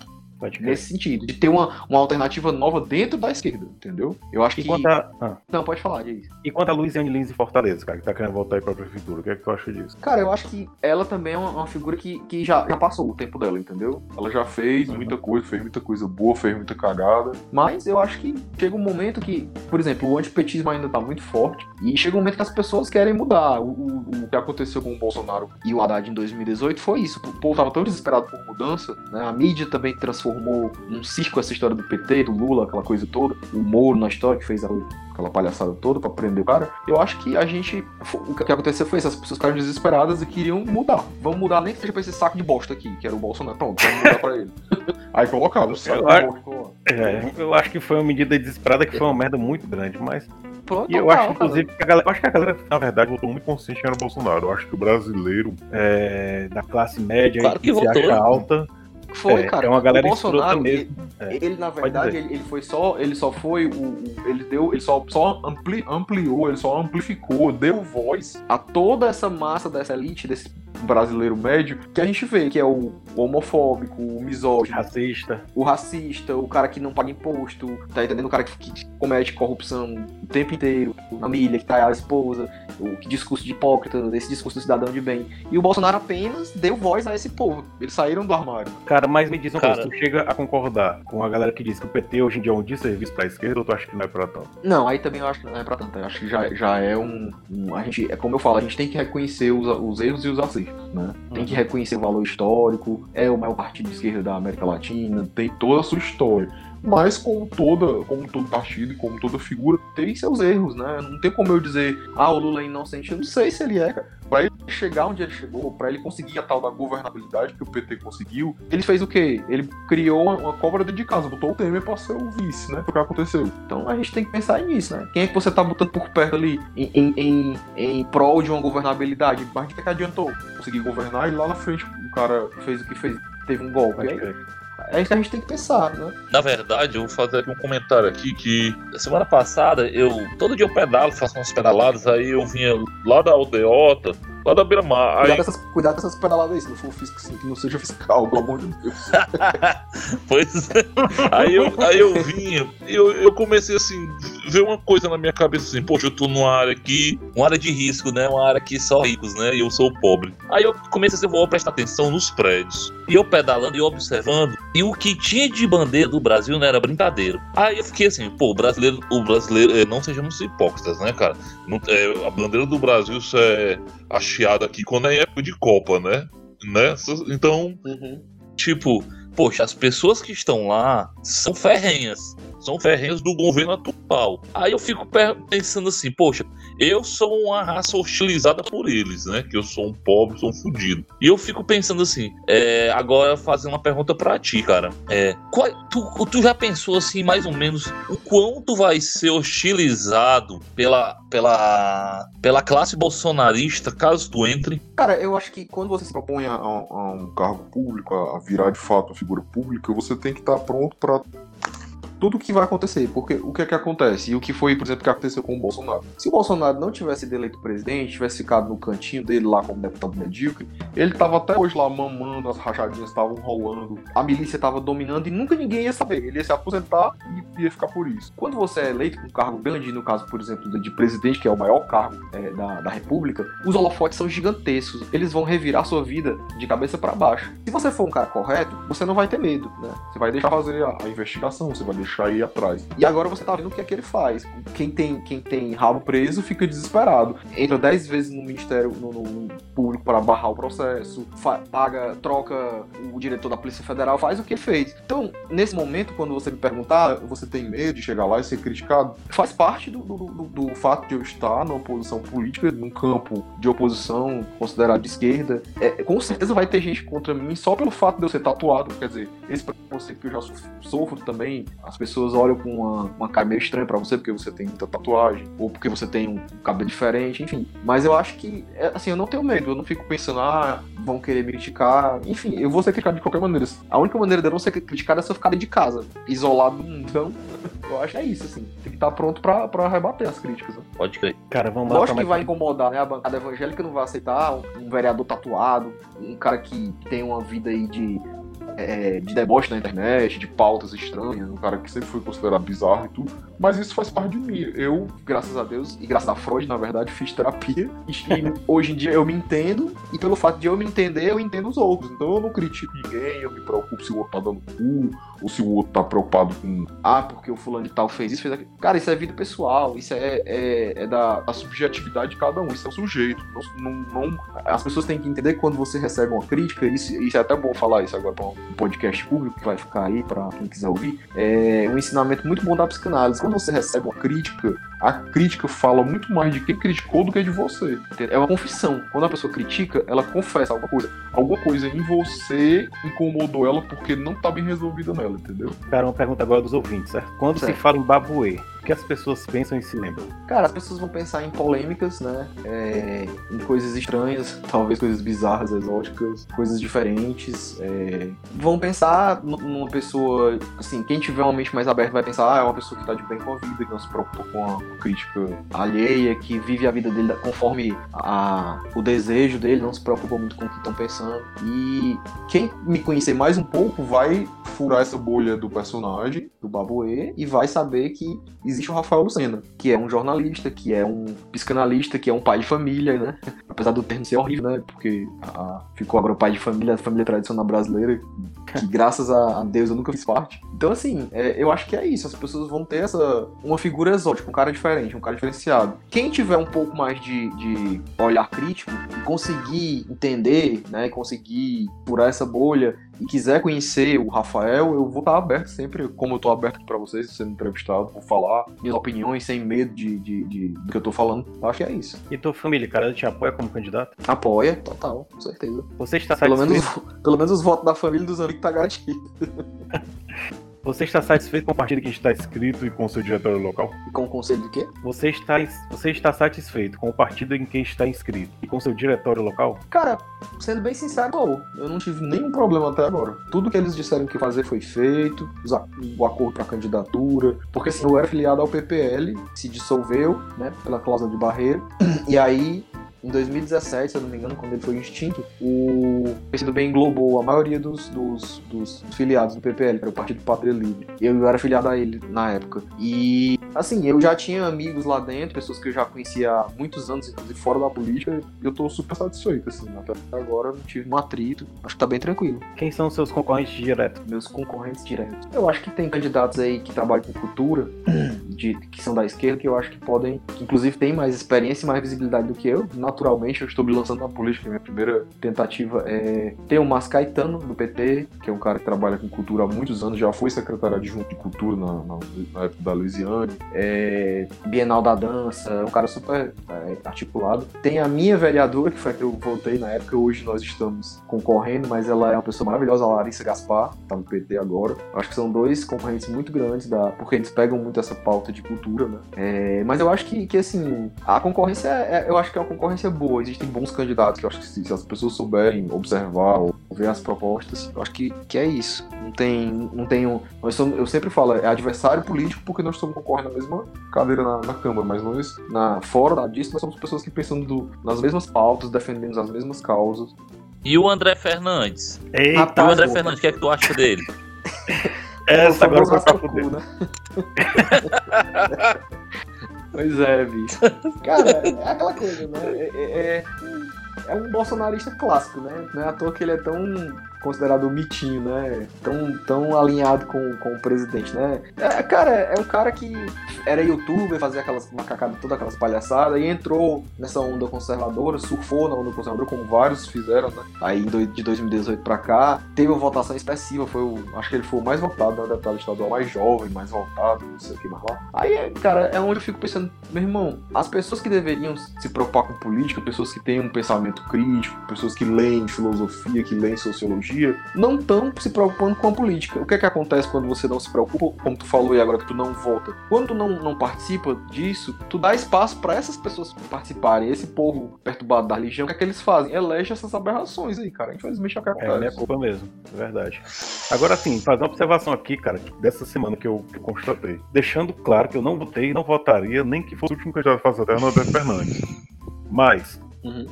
E: Nesse sentido, de ter uma, uma alternativa nova dentro da esquerda, entendeu? Eu acho
A: E
E: que.
A: quanto a, ah,
E: Não, pode falar, diz.
A: e quanto a Luiziane Lins em Fortaleza, cara, que tá querendo voltar aí pra prefeitura, o que é que tu acha disso?
E: Cara, eu acho que ela também é uma, uma figura que, que já, já passou o tempo dela, entendeu?
C: ela já fez
A: Uhum.
C: muita coisa, fez muita coisa boa, fez muita cagada.
E: Mas eu acho que chega um momento que, por exemplo, o antipetismo ainda tá muito forte e chega um momento que as pessoas querem mudar. O, o-
C: O que aconteceu com o Bolsonaro
E: e o Haddad em 2018 foi isso. O povo tava tão desesperado por mudança, né? A mídia também transformou num circo essa história do PT, do Lula, aquela coisa toda. O Moro na história que fez a- aquela palhaçada toda pra prender o cara. Eu acho que a gente. O que aconteceu foi isso, as pessoas ficaram desesperadas e queriam mudar. Vamos mudar nem que seja pra esse saco de bosta aqui, que era o Bolsonaro. Pronto, vamos mudar pra ele.
C: Aí colocaram o saco
A: Eu
C: de bosta.
A: É, eu acho que foi uma medida desesperada que foi uma merda muito grande, mas.
E: Pronto,
A: E eu acho, inclusive, que a galera. Eu acho que a galera, na verdade, votou muito consciente que era o Bolsonaro. Eu acho que o brasileiro é, da classe média
B: Claro
A: e
B: que
A: se
B: votou.
A: acha alta.
E: Foi,
A: é,
E: cara.
A: é uma galera
E: o Bolsonaro,
A: escrota
E: ele,
A: mesmo. É.
E: ele, na verdade, ele, ele foi só. Ele só foi o. o-
C: Ele deu, ele só, só ampli- ampliou, ele só amplificou, deu voz
E: a toda essa massa dessa elite, desse
C: brasileiro médio que a gente vê, que é o homofóbico, o misógino,
A: Racista.
C: o racista, o cara que não paga imposto, tá entendendo? O cara que, que comete corrupção o tempo inteiro, a família, que tá a esposa, o que discurso de hipócrita, esse discurso do cidadão de bem. E o Bolsonaro apenas deu voz a esse povo. Eles saíram do armário.
A: Cara, mas me diz uma
B: Cara.
A: coisa, tu chega a concordar com a galera que diz que o PT hoje em dia é um desserviço pra esquerda ou tu acha que não é pra tanto?
C: Não, aí também eu acho que não é pra tanto. Eu acho que já, já é um, um- A gente, é como eu falo, a gente tem que reconhecer os, os erros e os acertos, né? Tem que reconhecer o valor histórico, é o maior partido de esquerda da América Latina, tem toda a sua história. Mas como toda, como todo partido e como toda figura, tem seus erros, né? Não tem como eu dizer, ah, o Lula é inocente. Eu não sei se ele é, cara. Pra ele chegar onde ele chegou, pra ele conseguir a tal da governabilidade que o PT conseguiu, ele fez o quê? Ele criou uma, uma cobra dentro de casa, botou o Temer pra ser o vice, né? Foi o que aconteceu. Então a gente tem que pensar nisso, né? Quem é que você tá botando por perto ali em, em, em, em prol de uma governabilidade? Mas de que adiantou? Conseguir governar e lá na frente o cara fez o que fez, teve um golpe. Aí. É isso que a gente tem que pensar, né?
B: Na verdade, eu vou fazer aqui um comentário aqui que semana passada eu todo dia eu pedalo, faço umas pedaladas, aí eu vinha lá da aldeota, lá da beira-mar,
C: Cuidado
B: aí
C: dessas, cuidado com essas pedaladas aí, se não for fiscal, que não seja fiscal, pelo amor de Deus.
B: Pois é. Aí eu, aí eu vinha eu, eu comecei assim, ver uma coisa na minha cabeça assim, poxa, eu tô numa área aqui, uma área de risco, né? Uma área que só ricos, né? E eu sou pobre. Aí eu comecei assim, vou prestar atenção nos prédios. E eu pedalando e observando. E o que tinha de bandeira do Brasil não era brincadeira. Aí eu fiquei assim, pô, o brasileiro, o brasileiro, eh, não sejamos hipócritas, né, cara? Eh, a bandeira do Brasil só é aqui quando é época de Copa, né? né? Então, Tipo, poxa, as pessoas que estão lá são ferrenhas. São ferrenhas do governo atual. Aí eu fico pe- pensando assim, poxa, eu sou uma raça hostilizada por eles, né? Que eu sou um pobre, sou um fudido. E eu fico pensando assim, é, agora fazer uma pergunta pra ti, cara. É, qual- tu, tu já pensou assim, mais ou menos, o quanto vai ser hostilizado pela, pela, pela classe bolsonarista caso tu entre?
C: Cara, eu acho que quando você se propõe a, a um cargo público, a virar de fato uma figura pública, você tem que estar pronto para tudo que vai acontecer. Porque o que é que acontece? E o que foi, por exemplo, que aconteceu com o Bolsonaro? Se o Bolsonaro não tivesse eleito presidente, tivesse ficado no cantinho dele lá como deputado medíocre, ele tava até hoje lá mamando, as rachadinhas estavam rolando, a milícia tava dominando e nunca ninguém ia saber. Ele ia se aposentar e ia ficar por isso. Quando você é eleito com um cargo grande, no caso, por exemplo, de presidente, que é o maior cargo é, da, da república, os holofotes são gigantescos. Eles vão revirar sua vida de cabeça para baixo. Se você for um cara correto, você não vai ter medo, né? Você vai deixar fazer a, a investigação, você vai deixar ir atrás. E agora você tá vendo o que é que ele faz. Quem tem, quem tem rabo preso fica desesperado. Entra 10 vezes no Ministério no, no Público para barrar o processo, paga, troca o diretor da Polícia Federal, faz o que fez. Então, nesse momento, quando você me perguntar, você tem medo de chegar lá e ser criticado? Faz parte do, do, do- do fato de eu estar numa posição política, num campo de oposição considerado de esquerda. É, com certeza vai ter gente contra mim só pelo fato de eu ser tatuado. Quer dizer, esse preconceito que eu já sof- sofro também, as pessoas olham com uma, uma cara meio estranha pra você porque você tem muita tatuagem, ou porque você tem um cabelo diferente, enfim. Mas eu acho que, é, assim, eu não tenho medo, eu não fico pensando, ah, vão querer me criticar. Enfim, eu vou ser criticado de qualquer maneira. A única maneira de eu não ser criticado é se eu ficar dentro de casa, isolado do mundo. Então, eu acho que é isso, assim. Tem que estar pronto pra, pra rebater as críticas. Né?
B: Pode crer.
A: Cara, vamos lá.
C: Lógico que vai incomodar, né? A bancada evangélica não vai aceitar um, um vereador tatuado, um cara que tem uma vida aí de, é, de deboche na internet, de pautas estranhas, um cara que sempre foi considerado bizarro e tudo. Mas isso faz parte de mim. Eu, graças a Deus, e graças a Freud, na verdade, fiz terapia. E, hoje em dia eu me entendo, e pelo fato de eu me entender, eu entendo os outros. Então eu não critico ninguém, eu me preocupo se o outro tá dando cu, ou se o outro tá preocupado com, ah, porque o fulano de tal fez isso, fez aquilo. Cara, isso é vida pessoal, isso é, é, é da, da subjetividade de cada um, isso é o sujeito. Não, não- as pessoas têm que entender que quando você recebe uma crítica, isso, isso é até bom falar isso agora para um podcast público que vai ficar aí para quem quiser ouvir, é um ensinamento muito bom da psicanálise. Quando você recebe uma crítica, a crítica fala muito mais de quem criticou do que de você. É uma confissão. Quando a pessoa critica, ela confessa alguma coisa. Alguma coisa em você incomodou ela porque não tá bem resolvida nela, entendeu?
A: Cara, uma pergunta agora dos ouvintes, certo? Quando se
C: Certo.
A: fala em babuê, que as pessoas pensam e se lembram?
C: Cara, as pessoas vão pensar em polêmicas, né? É, em coisas estranhas, talvez coisas bizarras, exóticas, coisas diferentes. É, vão pensar numa pessoa, assim, quem tiver uma mente mais aberta vai pensar, ah, é uma pessoa que tá de bem com a vida, que não se preocupa com a crítica alheia, que vive a vida dele conforme a, o desejo dele, não se preocupa muito com o que estão pensando. E quem me conhecer mais um pouco vai furar essa bolha do personagem, do Babuê, e vai saber que existe o Rafael Lucena, que é um jornalista, que é um psicanalista, que é um pai de família, né? Apesar do termo ser horrível, né? Porque a, ficou agora o pai de família, a família tradicional brasileira, que graças a Deus eu nunca fiz parte. Então, assim, é, eu acho que é isso. As pessoas vão ter essa uma figura exótica, um cara diferente, um cara diferenciado. Quem tiver um pouco mais de, de olhar crítico e conseguir entender, né? Conseguir furar essa bolha e quiser conhecer o Rafael, eu vou estar aberto sempre, como eu estou aberto aqui para vocês, sendo entrevistado, vou falar minhas opiniões sem medo de, de, de, do que eu estou falando. Eu acho que é isso.
A: E tua família, cara, te apoia como candidato?
C: Apoia, total, com certeza.
A: Você está
C: pelo menos, pelo menos os votos da família dos amigos tá garantido.
A: Você está satisfeito com o partido que está inscrito e com o seu diretório local?
C: E com o conselho de quê?
A: Você está, você está satisfeito com o partido em que está inscrito e com o seu diretório local?
C: Cara, sendo bem sincero, eu não tive nenhum problema até agora. Tudo que eles disseram que fazer foi feito, o acordo para a candidatura, porque assim, eu era filiado ao PPL, se dissolveu, né, pela cláusula de barreira, e aí em 2017, se eu não me engano, quando ele foi extinto, o PCdoB englobou a maioria dos, dos, dos filiados do PPL, para o Partido Pátria Livre. Eu era filiado a ele na época. E, assim, eu já tinha amigos lá dentro, pessoas que eu já conhecia há muitos anos, inclusive fora da política, e eu tô super satisfeito, assim. Até agora não tive um atrito, acho que tá bem tranquilo.
A: Quem são seus concorrentes diretos?
C: Meus concorrentes diretos. Eu acho que tem candidatos aí que trabalham com cultura, de, que são da esquerda, que eu acho que podem, que inclusive têm mais experiência e mais visibilidade do que eu, naturalmente eu estou me lançando na política. Minha primeira tentativa é ter o Mas Caetano, do PT, que é um cara que trabalha com cultura há muitos anos, já foi secretário adjunto de cultura na, na, na época da Luiziane. É, Bienal da Dança, é um cara super é, articulado. Tem a minha vereadora, que foi a que eu votei na época, hoje nós estamos concorrendo, mas ela é uma pessoa maravilhosa, a Larissa Gaspar, tá no PT agora. Acho que são dois concorrentes muito grandes, da, porque eles pegam muito essa pauta de cultura, né? É, mas eu acho que, que assim, a concorrência, é, eu acho que é uma concorrência boa, existem bons candidatos, que eu acho que se, se, as pessoas souberem observar ou ver as propostas, eu acho que, que é isso. Não tem, não tem um, nós somos, eu sempre falo, é adversário político porque nós estamos concorrendo na mesma cadeira na, na Câmara, mas nós, na, fora disso, nós somos pessoas que pensam do, nas mesmas pautas, defendendo as mesmas causas.
B: E o André Fernandes?
A: Eita,
B: Rapaz, o André Fernandes, o que é que tu acha dele?
A: Essa agora foi pra fuder.
C: Pois é, bicho. Cara, é aquela coisa, né? É, é, é, é um bolsonarista clássico, né? Não é à toa que ele é tão considerado um mitinho, né? Tão, tão alinhado com, com o presidente, né? É, cara, é um cara que era youtuber, fazia aquelas macacadas, todas aquelas palhaçadas, e entrou nessa onda conservadora, surfou na onda conservadora, como vários fizeram, né? Aí de 2018 pra cá, teve uma votação expressiva, foi o. Acho que ele foi o mais votado, né? Deputado estadual mais jovem, mais votado, não sei o que mais lá. Aí, cara, é onde eu fico pensando, meu irmão, as pessoas que deveriam se preocupar com política, pessoas que têm um pensamento crítico, pessoas que leem filosofia, que leem sociologia, dia não estão se preocupando com a política. O que é que acontece quando você não se preocupa, como tu falou e agora que tu não vota? Quando tu não, não participa disso, tu dá espaço para essas pessoas participarem. Esse povo perturbado da religião, o que é que eles fazem? Elege essas aberrações aí, cara. Infelizmente é o que acontece.
A: É minha culpa mesmo, é verdade. Agora sim, fazer uma observação aqui, cara, dessa semana que eu, que eu constatei. Deixando claro que eu não votei, não votaria, nem que fosse o último candidato a fazer a terra Fernandes. Mas, uhum.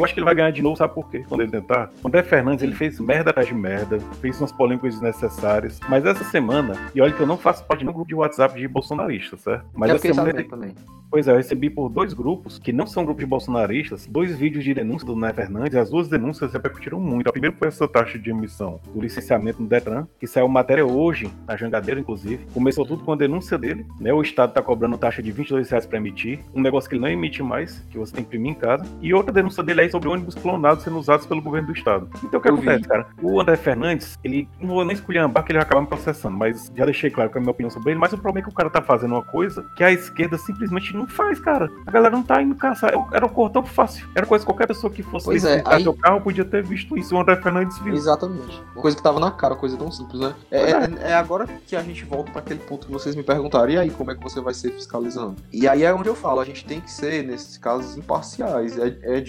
A: Eu acho que ele vai ganhar de novo, sabe por quê? Quando ele tentar. O André Fernandes, ele fez merda atrás de merda, fez umas polêmicas desnecessárias. Mas essa semana, e olha que eu não faço parte de um grupo de WhatsApp de bolsonarista, certo? Mas essa semana. Ele... Também. Pois é, eu recebi por dois grupos, que não são grupos de bolsonaristas, dois vídeos de denúncia do André Fernandes. As duas denúncias repercutiram muito. A primeira foi essa taxa de emissão do licenciamento no Detran, que saiu matéria hoje, na Jangadeira, inclusive. Começou tudo com a denúncia dele, né? O Estado tá cobrando taxa de 22 reais pra emitir, um negócio que ele não emite mais, que você tem que imprimir em casa. E outra denúncia dele aí sobre ônibus clonados sendo usados pelo governo do Estado. Então o que eu acontece, vi. cara? O André Fernandes, ele, não vou nem esculhambar que ele vai acabar me processando, mas já deixei claro que é a minha opinião sobre ele. Mas o problema é que o cara tá fazendo uma coisa que a esquerda simplesmente Não faz, cara. A galera não tá indo caçar. Era um cortão fácil. Era coisa que qualquer pessoa que fosse
C: Pois é, aí-
A: seu carro podia ter visto isso. O André Fernandes viu.
C: Exatamente. Coisa que tava na cara, coisa tão simples, né? É, é- é agora que a gente volta para aquele ponto que vocês me perguntaram, e aí, como é que você vai ser fiscalizando? E aí é onde eu falo, a gente tem que ser, nesses casos, imparciais. É, é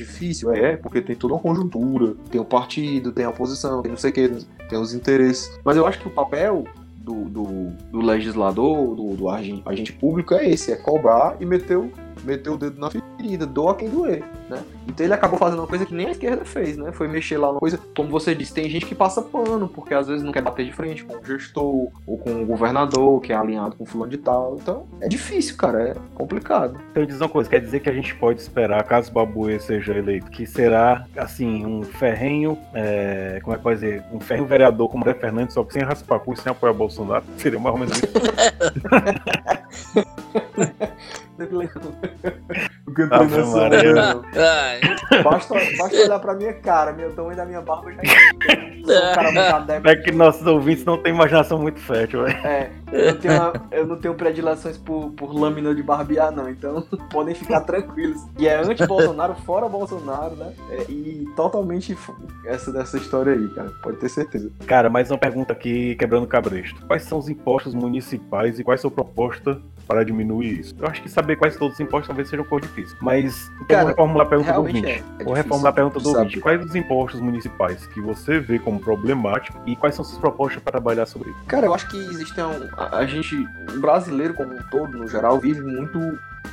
C: difícil? É, porque tem toda uma conjuntura, tem o partido, tem a oposição, tem não sei o que, tem os interesses. Mas eu acho que o papel do, do, do legislador, do, do agente, agente público é esse, é cobrar e meter o, meter o dedo na ferida, doa quem doer, né? Então ele acabou fazendo uma coisa que nem a esquerda fez, né? Foi mexer lá numa coisa, como você disse, tem gente que passa pano, porque às vezes não quer bater de frente com o gestor, ou com o governador, que é alinhado com fulano de tal. Então, é difícil, cara, é complicado.
A: Então diz uma coisa, quer dizer que a gente pode esperar, caso Babuê seja eleito, que será, assim, um ferrenho, é, como é que pode dizer, um ferrenho vereador como André Fernandes, só que sem raspar cu e sem apoiar Bolsonaro, seria mais ou menos isso.
C: Porque eu tô
A: Ave
C: nessa-
E: Basta, basta olhar pra minha cara, meu tamanho da minha barba já é. Um cara muito adepto.
A: É que nossos ouvintes não têm imaginação muito fértil, velho.
E: É, eu não tenho, uma- eu não tenho predileções por, por lâmina de barbear, não. Então podem ficar tranquilos. E é anti-Bolsonaro, fora Bolsonaro, né? É, e totalmente essa dessa história aí, cara. Pode ter certeza.
A: Cara, mais uma pergunta aqui, quebrando cabresto. Quais são os impostos municipais e qual é a sua proposta para diminuir isso? Eu acho que saber quais todos os impostos talvez seja um pouco difícil. Mas então
E: Cara,
A: vou reformular a pergunta do ouvinte.
E: é. É
A: vou reformular a pergunta do
C: saber.
A: ouvinte. Quais os impostos municipais que você vê como problemáticos e quais são suas propostas para trabalhar sobre isso?
C: Cara, eu acho que existe um. A, a gente, o brasileiro como um todo, no geral, vive muito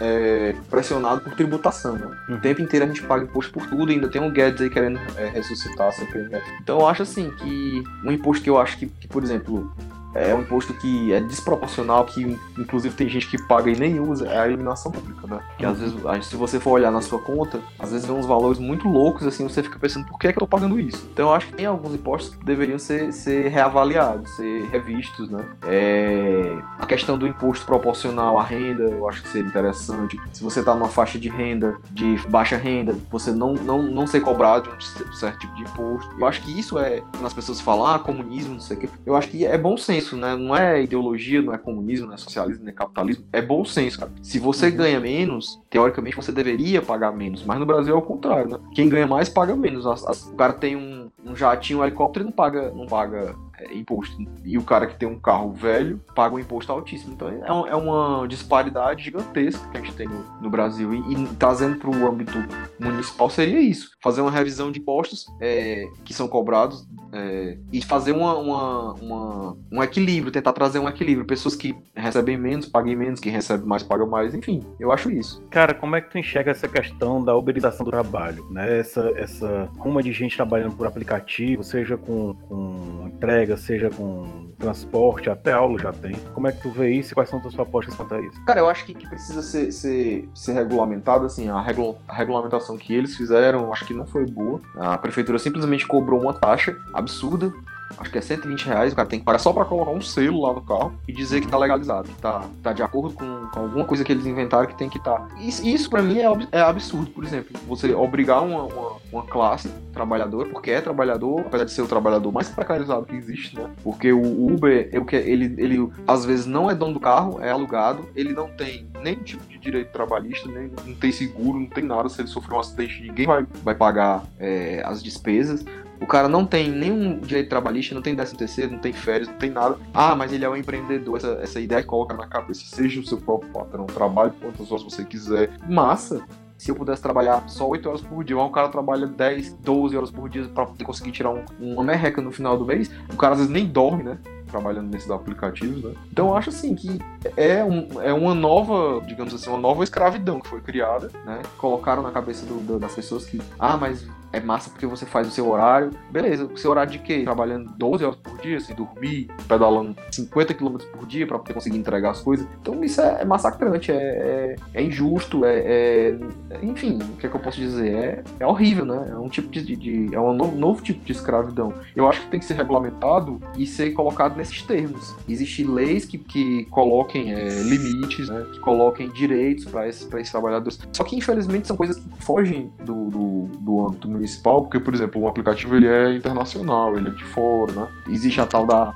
C: é, pressionado por tributação, né? O
A: Uhum.
C: tempo inteiro a gente paga imposto por tudo, e ainda tem um Guedes aí querendo é, ressuscitar a CPMF. Então eu acho assim que um imposto que eu acho que, que, por exemplo, é um imposto que é desproporcional, que inclusive tem gente que paga e nem usa, é a iluminação pública, né? Que às vezes, se você for olhar na sua conta, às vezes vem uns valores muito loucos, assim, você fica pensando, por que é que eu tô pagando isso? Então eu acho que tem alguns impostos que deveriam ser, ser reavaliados, ser revistos, né? É, A questão do imposto proporcional à renda, eu acho que seria interessante. Se você tá numa faixa de renda, de baixa renda, você não, não, não ser cobrado de um certo tipo de imposto. Eu acho que isso é, quando as pessoas falam, ah, comunismo, não sei o quê, eu acho que é bom senso, né? Não é ideologia, não é comunismo, não é socialismo, não é capitalismo. É bom senso, cara. Se você ganha menos, teoricamente você deveria pagar menos. Mas no Brasil é o contrário, né? Quem ganha mais paga menos. As- as- o cara tem um, um jatinho, um helicóptero e não paga, não paga imposto. E o cara que tem um carro velho paga um imposto altíssimo. Então é, é uma disparidade gigantesca que a gente tem no, no Brasil. E, e trazendo para o âmbito municipal seria isso: fazer uma revisão de impostos é, que são cobrados é, e fazer uma, uma- uma- um equilíbrio, tentar trazer um equilíbrio. Pessoas que recebem menos, paguem menos, quem recebe mais, paga mais. Enfim, eu acho isso.
A: Cara, como é que tu enxerga essa questão da uberização do trabalho, né? Essa, essa ruma de gente trabalhando por aplicativo, seja com, com entrega, seja com transporte, até aula já tem. Como é que tu vê isso e quais são tuas propostas quanto a isso?
C: Cara, eu acho que, que precisa ser, ser, ser regulamentado, assim, a, a regulamentação que eles fizeram, acho que não foi boa. A prefeitura simplesmente cobrou uma taxa absurda, acho que é 120 reais, o cara tem que pagar só pra colocar um selo lá no carro e dizer que tá legalizado, que tá, tá de acordo com, com alguma coisa que eles inventaram que tem que estar. Tá. Isso, isso pra mim é, é absurdo, por exemplo, você obrigar uma, uma, uma classe trabalhadora, porque é trabalhador, apesar de ser o trabalhador mais precarizado que existe, né? Porque o Uber, que- ele, ele às vezes não é dono do carro, é alugado, ele não tem nenhum tipo de direito trabalhista, nem, não tem seguro, não tem nada. Se ele sofrer um acidente, ninguém vai, vai pagar é, as despesas. O cara não tem nenhum direito trabalhista, não tem 13 terceiro, não tem férias, não tem nada. Ah, mas ele é um empreendedor. Essa, essa ideia coloca na cabeça, seja o seu próprio patrão, trabalhe quantas horas você quiser. Massa! Se eu pudesse trabalhar só 8 horas por dia, um cara trabalha 10, 12 horas por dia pra poder conseguir tirar um, uma merreca no final do mês, o cara às vezes nem dorme, né? Trabalhando nesses aplicativos, né? Então eu acho assim que é, um, é uma nova, digamos assim, uma nova escravidão que foi criada, né? Colocaram na cabeça do- do- das pessoas que, ah, mas é massa porque você faz o seu horário. Beleza, o seu horário de quê? Trabalhando 12 horas por dia, sem dormir, pedalando 50 km por dia pra poder conseguir entregar as coisas. Então isso é, é massacrante, é, é, é injusto, é, é- Enfim, o que é que eu posso dizer? É, é horrível, né? É um tipo de. de- é um novo, novo tipo de escravidão. Eu acho que tem que ser regulamentado e ser colocado nesses termos. Existem leis que, que coloquem limites, né? que coloquem direitos para esses, pra esses trabalhadores. Só que infelizmente são coisas que fogem do, do, do âmbito municipal, porque, por exemplo, um aplicativo ele é internacional, ele é de fora, né? Existe a tal da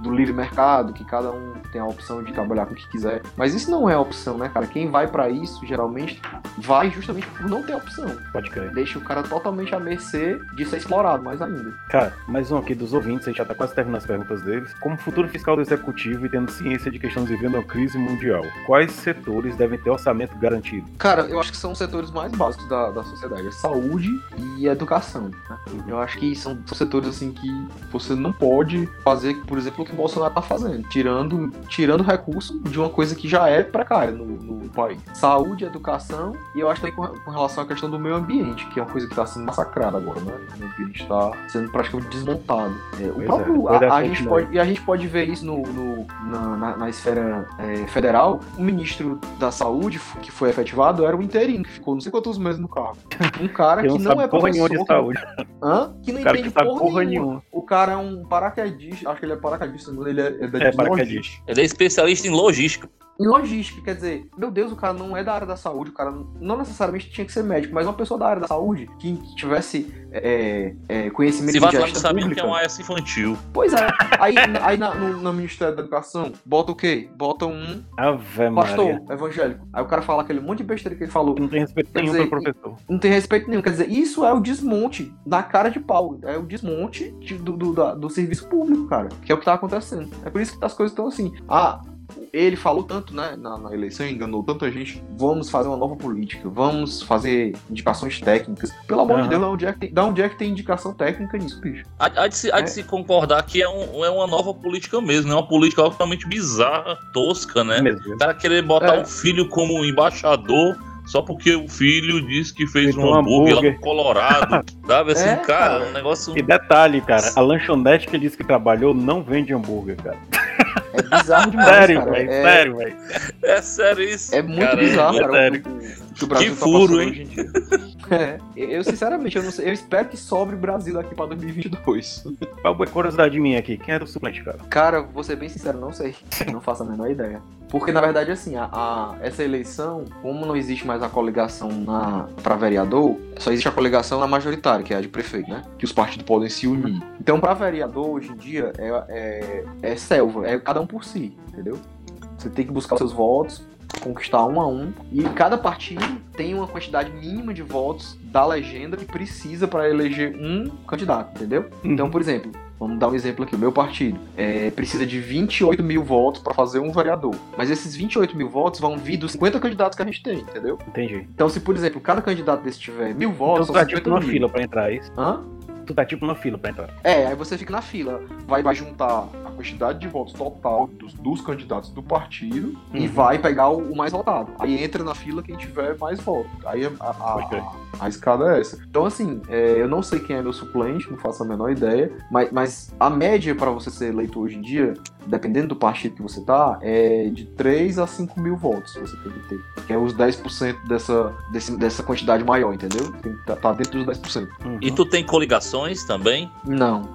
C: do livre mercado, que cada um tem a opção de trabalhar com o que quiser. Mas isso não é opção, né, cara? Quem vai para isso, geralmente, vai justamente por não ter opção.
A: Pode crer.
C: Deixa o cara totalmente à mercê de ser explorado mais ainda.
A: Cara, mais um aqui dos ouvintes, a gente já tá quase terminando as perguntas deles. Como futuro fiscal do executivo e tendo ciência de que estamos vivendo uma crise mundial, quais setores devem ter orçamento garantido?
C: Cara, eu acho que são os setores mais básicos da, da sociedade: é saúde e educação. Né? Eu acho que são, são setores assim que você não pode fazer, por exemplo, que o Bolsonaro tá fazendo, tirando, tirando recurso de uma coisa que já é precária no, no país. Saúde, educação e eu acho também com, com relação à questão do meio ambiente, que é uma coisa que está sendo massacrada agora, né? O meio ambiente está sendo praticamente desmontado. É, o próprio,
A: é,
C: a, a gente pode, e a gente pode ver isso no, no- na, na- na esfera é, federal. O ministro da saúde que foi efetivado era o interino, que ficou não sei quantos meses no cargo. Um cara
A: Que
C: que
A: não
C: não é
A: porra nenhuma de saúde.
C: Hã? que não
A: que
C: entende
A: sabe
C: porra,
A: porra
C: nenhuma.
A: nenhuma.
C: O cara é um paraquedista, acho que ele é paraquedista, não, ele é, é
A: É, paraquedista.
B: Ele é especialista em logística.
C: Em logística, quer dizer, meu Deus, o cara não é da área da saúde, o cara não necessariamente tinha que ser médico, mas uma pessoa da área da saúde que tivesse é, é, conhecimento
B: Se
C: de gestão
B: sabia o que
C: pública.
B: é um AS infantil.
C: Pois é, aí, aí na- no, no Ministério da Educação, bota o quê? Bota um
A: Ave
C: pastor
A: Maria.
C: evangélico. Aí o cara fala aquele monte de besteira que ele falou.
A: Não tem respeito
C: Quer
A: nenhum
C: dizer,
A: pelo professor.
C: Não tem respeito nenhum. Quer dizer, isso é o desmonte da cara de pau. É o desmonte de- do, do, da- do serviço público, cara. Que é o que tá acontecendo. É por isso que as coisas estão assim. Ah, ele falou tanto, né, na, na eleição, enganou tanta gente. Vamos fazer uma nova política. Vamos fazer indicações técnicas. Pelo amor de
A: Aham.
C: Deus, da onde, é que tem, da onde é que tem indicação técnica nisso, bicho?
B: Há, há de, se, há de
C: É.
B: se concordar que é, um- é uma nova política mesmo, é uma política altamente bizarra, tosca, né?
A: É mesmo.
B: O cara querer botar
C: É.
B: um filho como embaixador só porque o filho disse que fez
A: Fez
B: um hambúrguer lá
A: hambúrguer.
B: no Colorado. Sabe assim,
C: É,
B: cara,
C: cara.
B: um negócio.
A: E detalhe, cara, a lanchonete que ele disse que trabalhou não vende hambúrguer, cara.
C: É bizarro demais,
A: sério,
C: cara.
A: velho,
C: é,
A: sério, velho.
B: É sério isso.
C: É muito
B: cara,
C: bizarro,
B: é
C: cara.
A: sério.
C: O, o que o Brasil
B: Que
C: tá
B: furo,
C: passando
B: hein?
C: hoje em dia. É, eu sinceramente, eu, não sei, eu espero que sobre o Brasil aqui pra 2022.
A: Uma curiosidade minha aqui, quem é do suplente, cara?
C: Cara, vou ser bem sincero, não sei. Não faço a menor ideia. Porque, na verdade, assim, a, a- essa eleição, como não existe mais a coligação na, pra vereador, só existe a coligação na majoritária, que é a de prefeito, né? Que os partidos podem se unir. Então, pra vereador, hoje em dia, é, é, é selva, é cada um por si, entendeu? Você tem que buscar os seus votos, conquistar um a um, e cada partido tem uma quantidade mínima de votos da legenda que precisa para eleger um candidato, entendeu? Então, por exemplo, vamos dar um exemplo aqui. O meu partido é, precisa de 28 mil votos para fazer um vereador. Mas esses 28 mil votos vão vir dos 50 candidatos que a gente tem, entendeu?
A: Entendi.
C: Então, se, por exemplo, cada candidato desse tiver mil
A: Então
C: votos, são
A: tá
C: 50
A: tipo
C: mil.
A: fila pra entrar, é isso?
C: Hã?
A: Tu tá tipo numa fila pra entrar.
C: É, aí você fica na fila. Vai, vai juntar a quantidade de votos total dos, dos candidatos do partido e
A: Uhum.
C: vai pegar o, o mais votado. Aí entra na fila quem tiver mais votos. Aí a, a- a- a escada é essa. Então, assim, é, eu não sei quem é meu suplente, não faço a menor ideia, mas, mas a média para você ser eleito hoje em dia, dependendo do partido que você tá, é de 3 a 5 mil votos você tem que ter. Que é os 10% dessa, desse, dessa quantidade maior, entendeu? Tem que estar tá dentro dos 10%.
A: Uhum.
B: E tu tem também?
C: Não,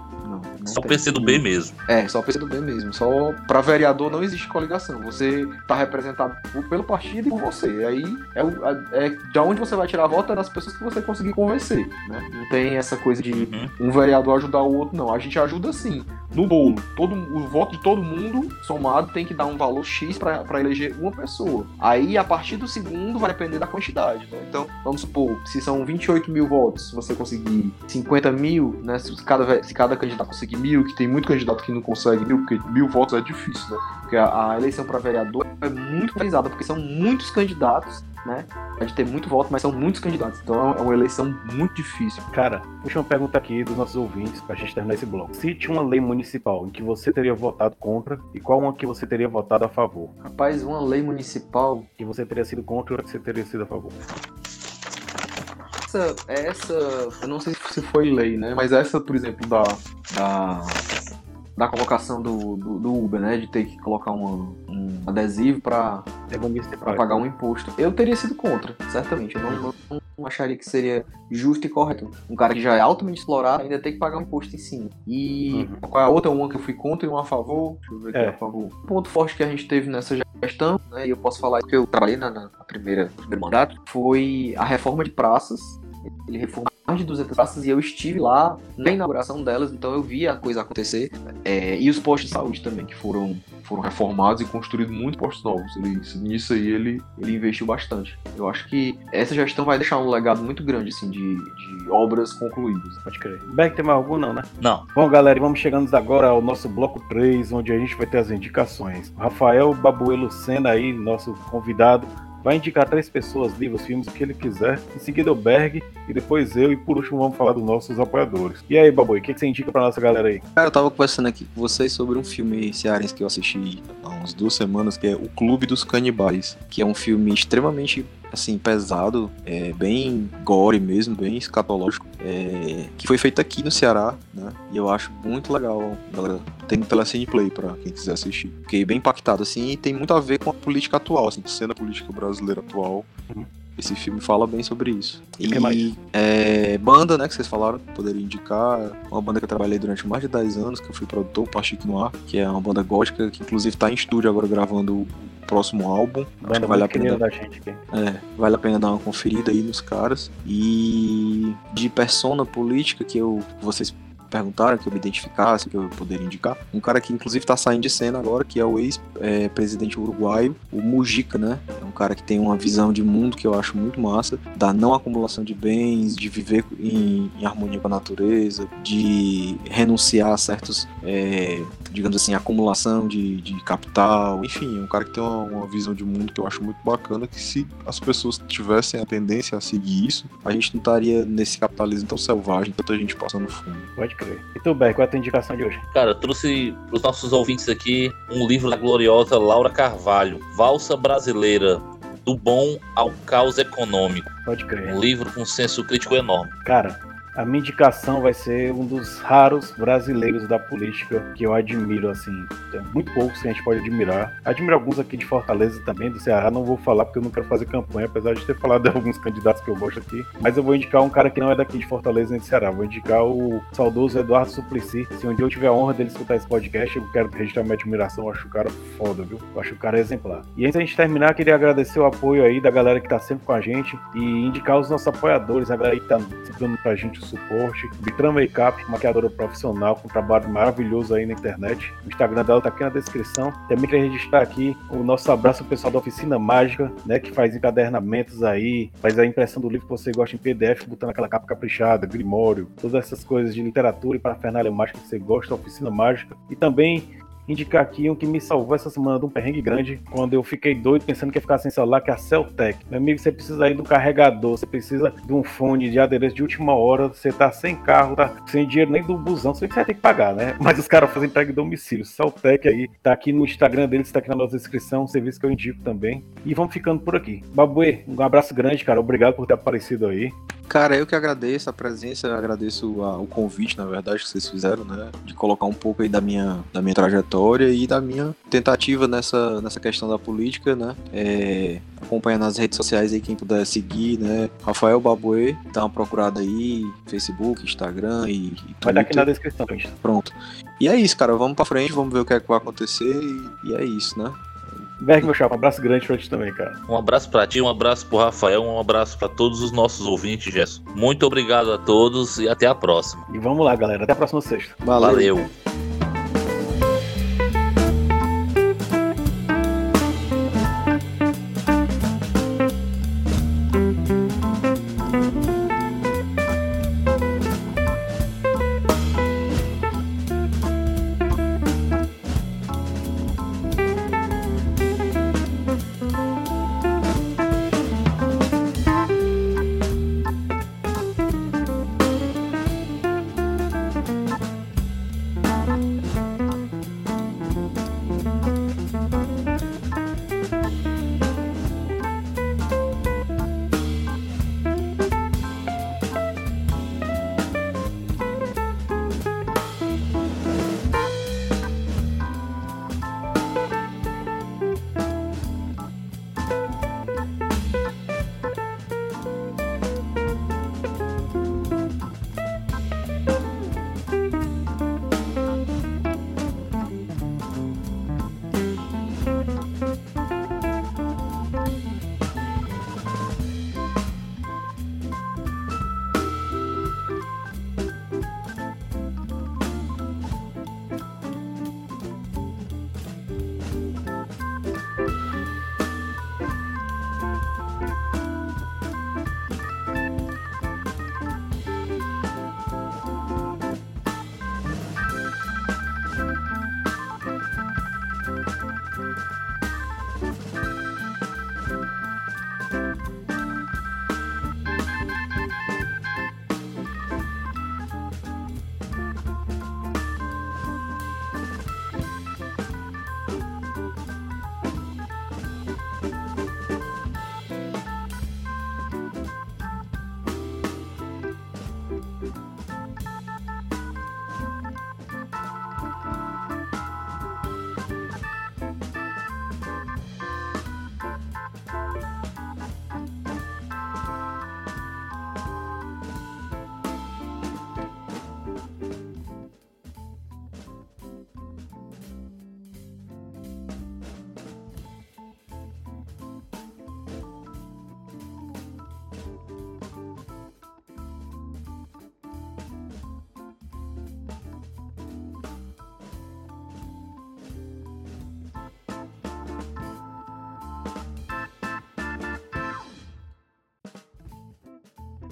C: não.
B: Só
C: tem.
B: PC do B mesmo.
C: É, só PCdoB mesmo. Só pra vereador não existe coligação. Você tá representado pelo partido e por você. Aí é, o, é de onde você vai tirar a voto é das pessoas que você conseguir convencer. Né? Não tem essa coisa de
B: Uhum.
C: um vereador ajudar o outro, não. A gente ajuda sim. No bolo. Todo, o voto de todo mundo somado tem que dar um valor X pra pra eleger uma pessoa. Aí, a partir do segundo, vai depender da quantidade. Né? Então, vamos supor, se são 28 mil votos, você conseguir 50 mil, né? Se cada, se cada candidato conseguir mil, que tem muito candidato que não consegue mil, porque mil votos é difícil, né? Porque a, a eleição para vereador é muito pesada, porque são muitos candidatos, né? Pode ter muito voto, mas são muitos candidatos. Então é uma eleição muito difícil.
A: Cara, última pergunta aqui dos nossos ouvintes pra gente terminar esse bloco. Cite uma lei municipal em que você teria votado contra e qual uma que você teria votado a favor.
C: Rapaz, uma lei municipal
A: Que você teria sido contra e outra que você teria sido a favor.
C: essa, essa, eu não sei se foi lei, né? Mas essa, por exemplo, da, da, da colocação do, do, do Uber, né? De ter que colocar uma, um adesivo para
A: É
C: pagar um imposto. Eu teria sido contra, certamente. Eu não, não- não acharia que seria justo e correto. Um cara que já é altamente explorado ainda tem que pagar um imposto em cima. E
A: Uhum.
C: qual é a outra? Uma que eu fui contra e uma a favor. Deixa eu ver aqui
A: É.
C: a favor. Um ponto forte que a gente teve nessa gestão, né? E eu posso falar que eu trabalhei na, na primeira, no primeiro mandato, foi a reforma de praças. Ele reformou mais mais de 200 praças e eu estive lá na inauguração delas, então eu vi a coisa acontecer. É, e os postos de saúde também, que foram foram reformados e construídos muitos postos novos. Ele, nisso aí ele, ele investiu bastante. Eu acho que essa gestão vai deixar um legado muito grande assim, de, de obras concluídas.
A: Pode crer. Beck tem mais algum não, né?
B: Não.
A: Bom, galera, vamos chegando agora ao nosso bloco 3, onde a gente vai ter as indicações. Rafael Babuelo Lucena aí, nosso convidado, vai indicar três pessoas, livros, filmes, o que ele quiser. Em seguida o Berg e depois eu. E por último vamos falar dos nossos apoiadores. E aí, Baboi, o que, que você indica pra nossa galera aí?
C: Cara, eu tava conversando aqui com vocês sobre um filme cearense que eu assisti há umas duas semanas, que é O Clube dos Canibais, que é um filme extremamente assim, pesado, é, bem gore mesmo, bem escatológico, é, que foi feito aqui no Ceará, né? E eu acho muito legal, galera. Tem pela Cineplay pra quem quiser assistir. Fiquei bem impactado, assim, e tem muito a ver com a política atual, assim, cena política brasileira atual. Uhum. Esse filme fala bem sobre isso. E é, banda, né, que vocês falaram, poderia indicar. Uma banda que eu trabalhei durante mais de 10 anos, que eu fui produtor, Pachique Noir, que é uma banda gótica que inclusive tá em estúdio agora gravando o próximo álbum.
A: Banda Acho vale a pena. Da gente aqui.
C: É, vale a pena dar uma conferida aí nos caras. E de persona política que eu vocês perguntaram, que eu me identificasse, que eu poderia indicar. Um cara que inclusive está saindo de cena agora, que é o ex-presidente uruguaio, o Mujica, né? É um cara que tem uma visão de mundo que eu acho muito massa, da não acumulação de bens, de viver em, em harmonia com a natureza, de renunciar a certos, é, digamos assim, acumulação de, de capital, enfim, é um cara que tem uma, uma visão de mundo que eu acho muito bacana, que se as pessoas tivessem a tendência a seguir isso, a gente não estaria nesse capitalismo tão selvagem, tanta gente passando fome.
A: Pode crer. E tu, Beck, qual é a tua indicação de hoje?
B: Cara, eu trouxe para os nossos ouvintes aqui um livro da gloriosa Laura Carvalho, Valsa Brasileira, do bom ao caos econômico.
A: Pode crer.
B: Um livro com senso crítico enorme.
A: Cara, a minha indicação vai ser um dos raros brasileiros da política que eu admiro, assim. Tem muito poucos que a gente pode admirar. Admiro alguns aqui de Fortaleza também, do Ceará. Não vou falar porque eu não quero fazer campanha, apesar de ter falado de alguns candidatos que eu gosto aqui. Mas eu vou indicar um cara que não é daqui de Fortaleza nem de Ceará. Vou indicar o saudoso Eduardo Suplicy. Se um dia eu tiver a honra dele escutar esse podcast, eu quero registrar minha admiração. Eu acho o cara foda, viu? Eu acho o cara exemplar. E antes da gente terminar, queria agradecer o apoio aí da galera que tá sempre com a gente e indicar os nossos apoiadores, a galera que tá sempre dando pra gente suporte. Bitran Makeup, maquiadora profissional, com um trabalho maravilhoso aí na internet. O Instagram dela tá aqui na descrição. Também queria registrar aqui o nosso abraço ao pessoal da Oficina Mágica, né? Que faz encadernamentos aí, faz a impressão do livro que você gosta em PDF, botando aquela capa caprichada, grimório, todas essas coisas de literatura e parafernália mágica que você gosta, Oficina Mágica. E também indicar aqui um que me salvou essa semana de um perrengue grande, quando eu fiquei doido pensando que ia ficar sem celular, que é a Celtec. Meu amigo, você precisa aí do carregador, você precisa de um fone de adereço de última hora, você tá sem carro, tá sem dinheiro nem do busão, você vai ter que pagar, né? Mas os caras fazem entrega em domicílio. Celtec aí, tá aqui no Instagram deles, tá aqui na nossa descrição, um serviço que eu indico também. E vamos ficando por aqui. Babuê, um abraço grande, cara. Obrigado por ter aparecido aí.
C: Cara, eu que agradeço a presença, agradeço a, o convite, na verdade, que vocês fizeram, né? De colocar um pouco aí da minha, da minha trajetória e da minha tentativa nessa, nessa questão da política, né? É, acompanha nas redes sociais aí quem puder seguir, né? Rafael Babuê, dá uma procurada aí, Facebook, Instagram e, e
A: Vai dar aqui na descrição, gente.
C: Pronto. E é isso, cara. Vamos pra frente, vamos ver o que é que vai acontecer e, e é isso, né?
A: Berg, meu chapa, um abraço grande pra ti também, cara.
B: Um abraço pra ti, um abraço pro Rafael, um abraço pra todos os nossos ouvintes, Gerson. Muito obrigado a todos e até a próxima.
A: E vamos lá, galera. Até a próxima sexta.
B: Valeu. Valeu.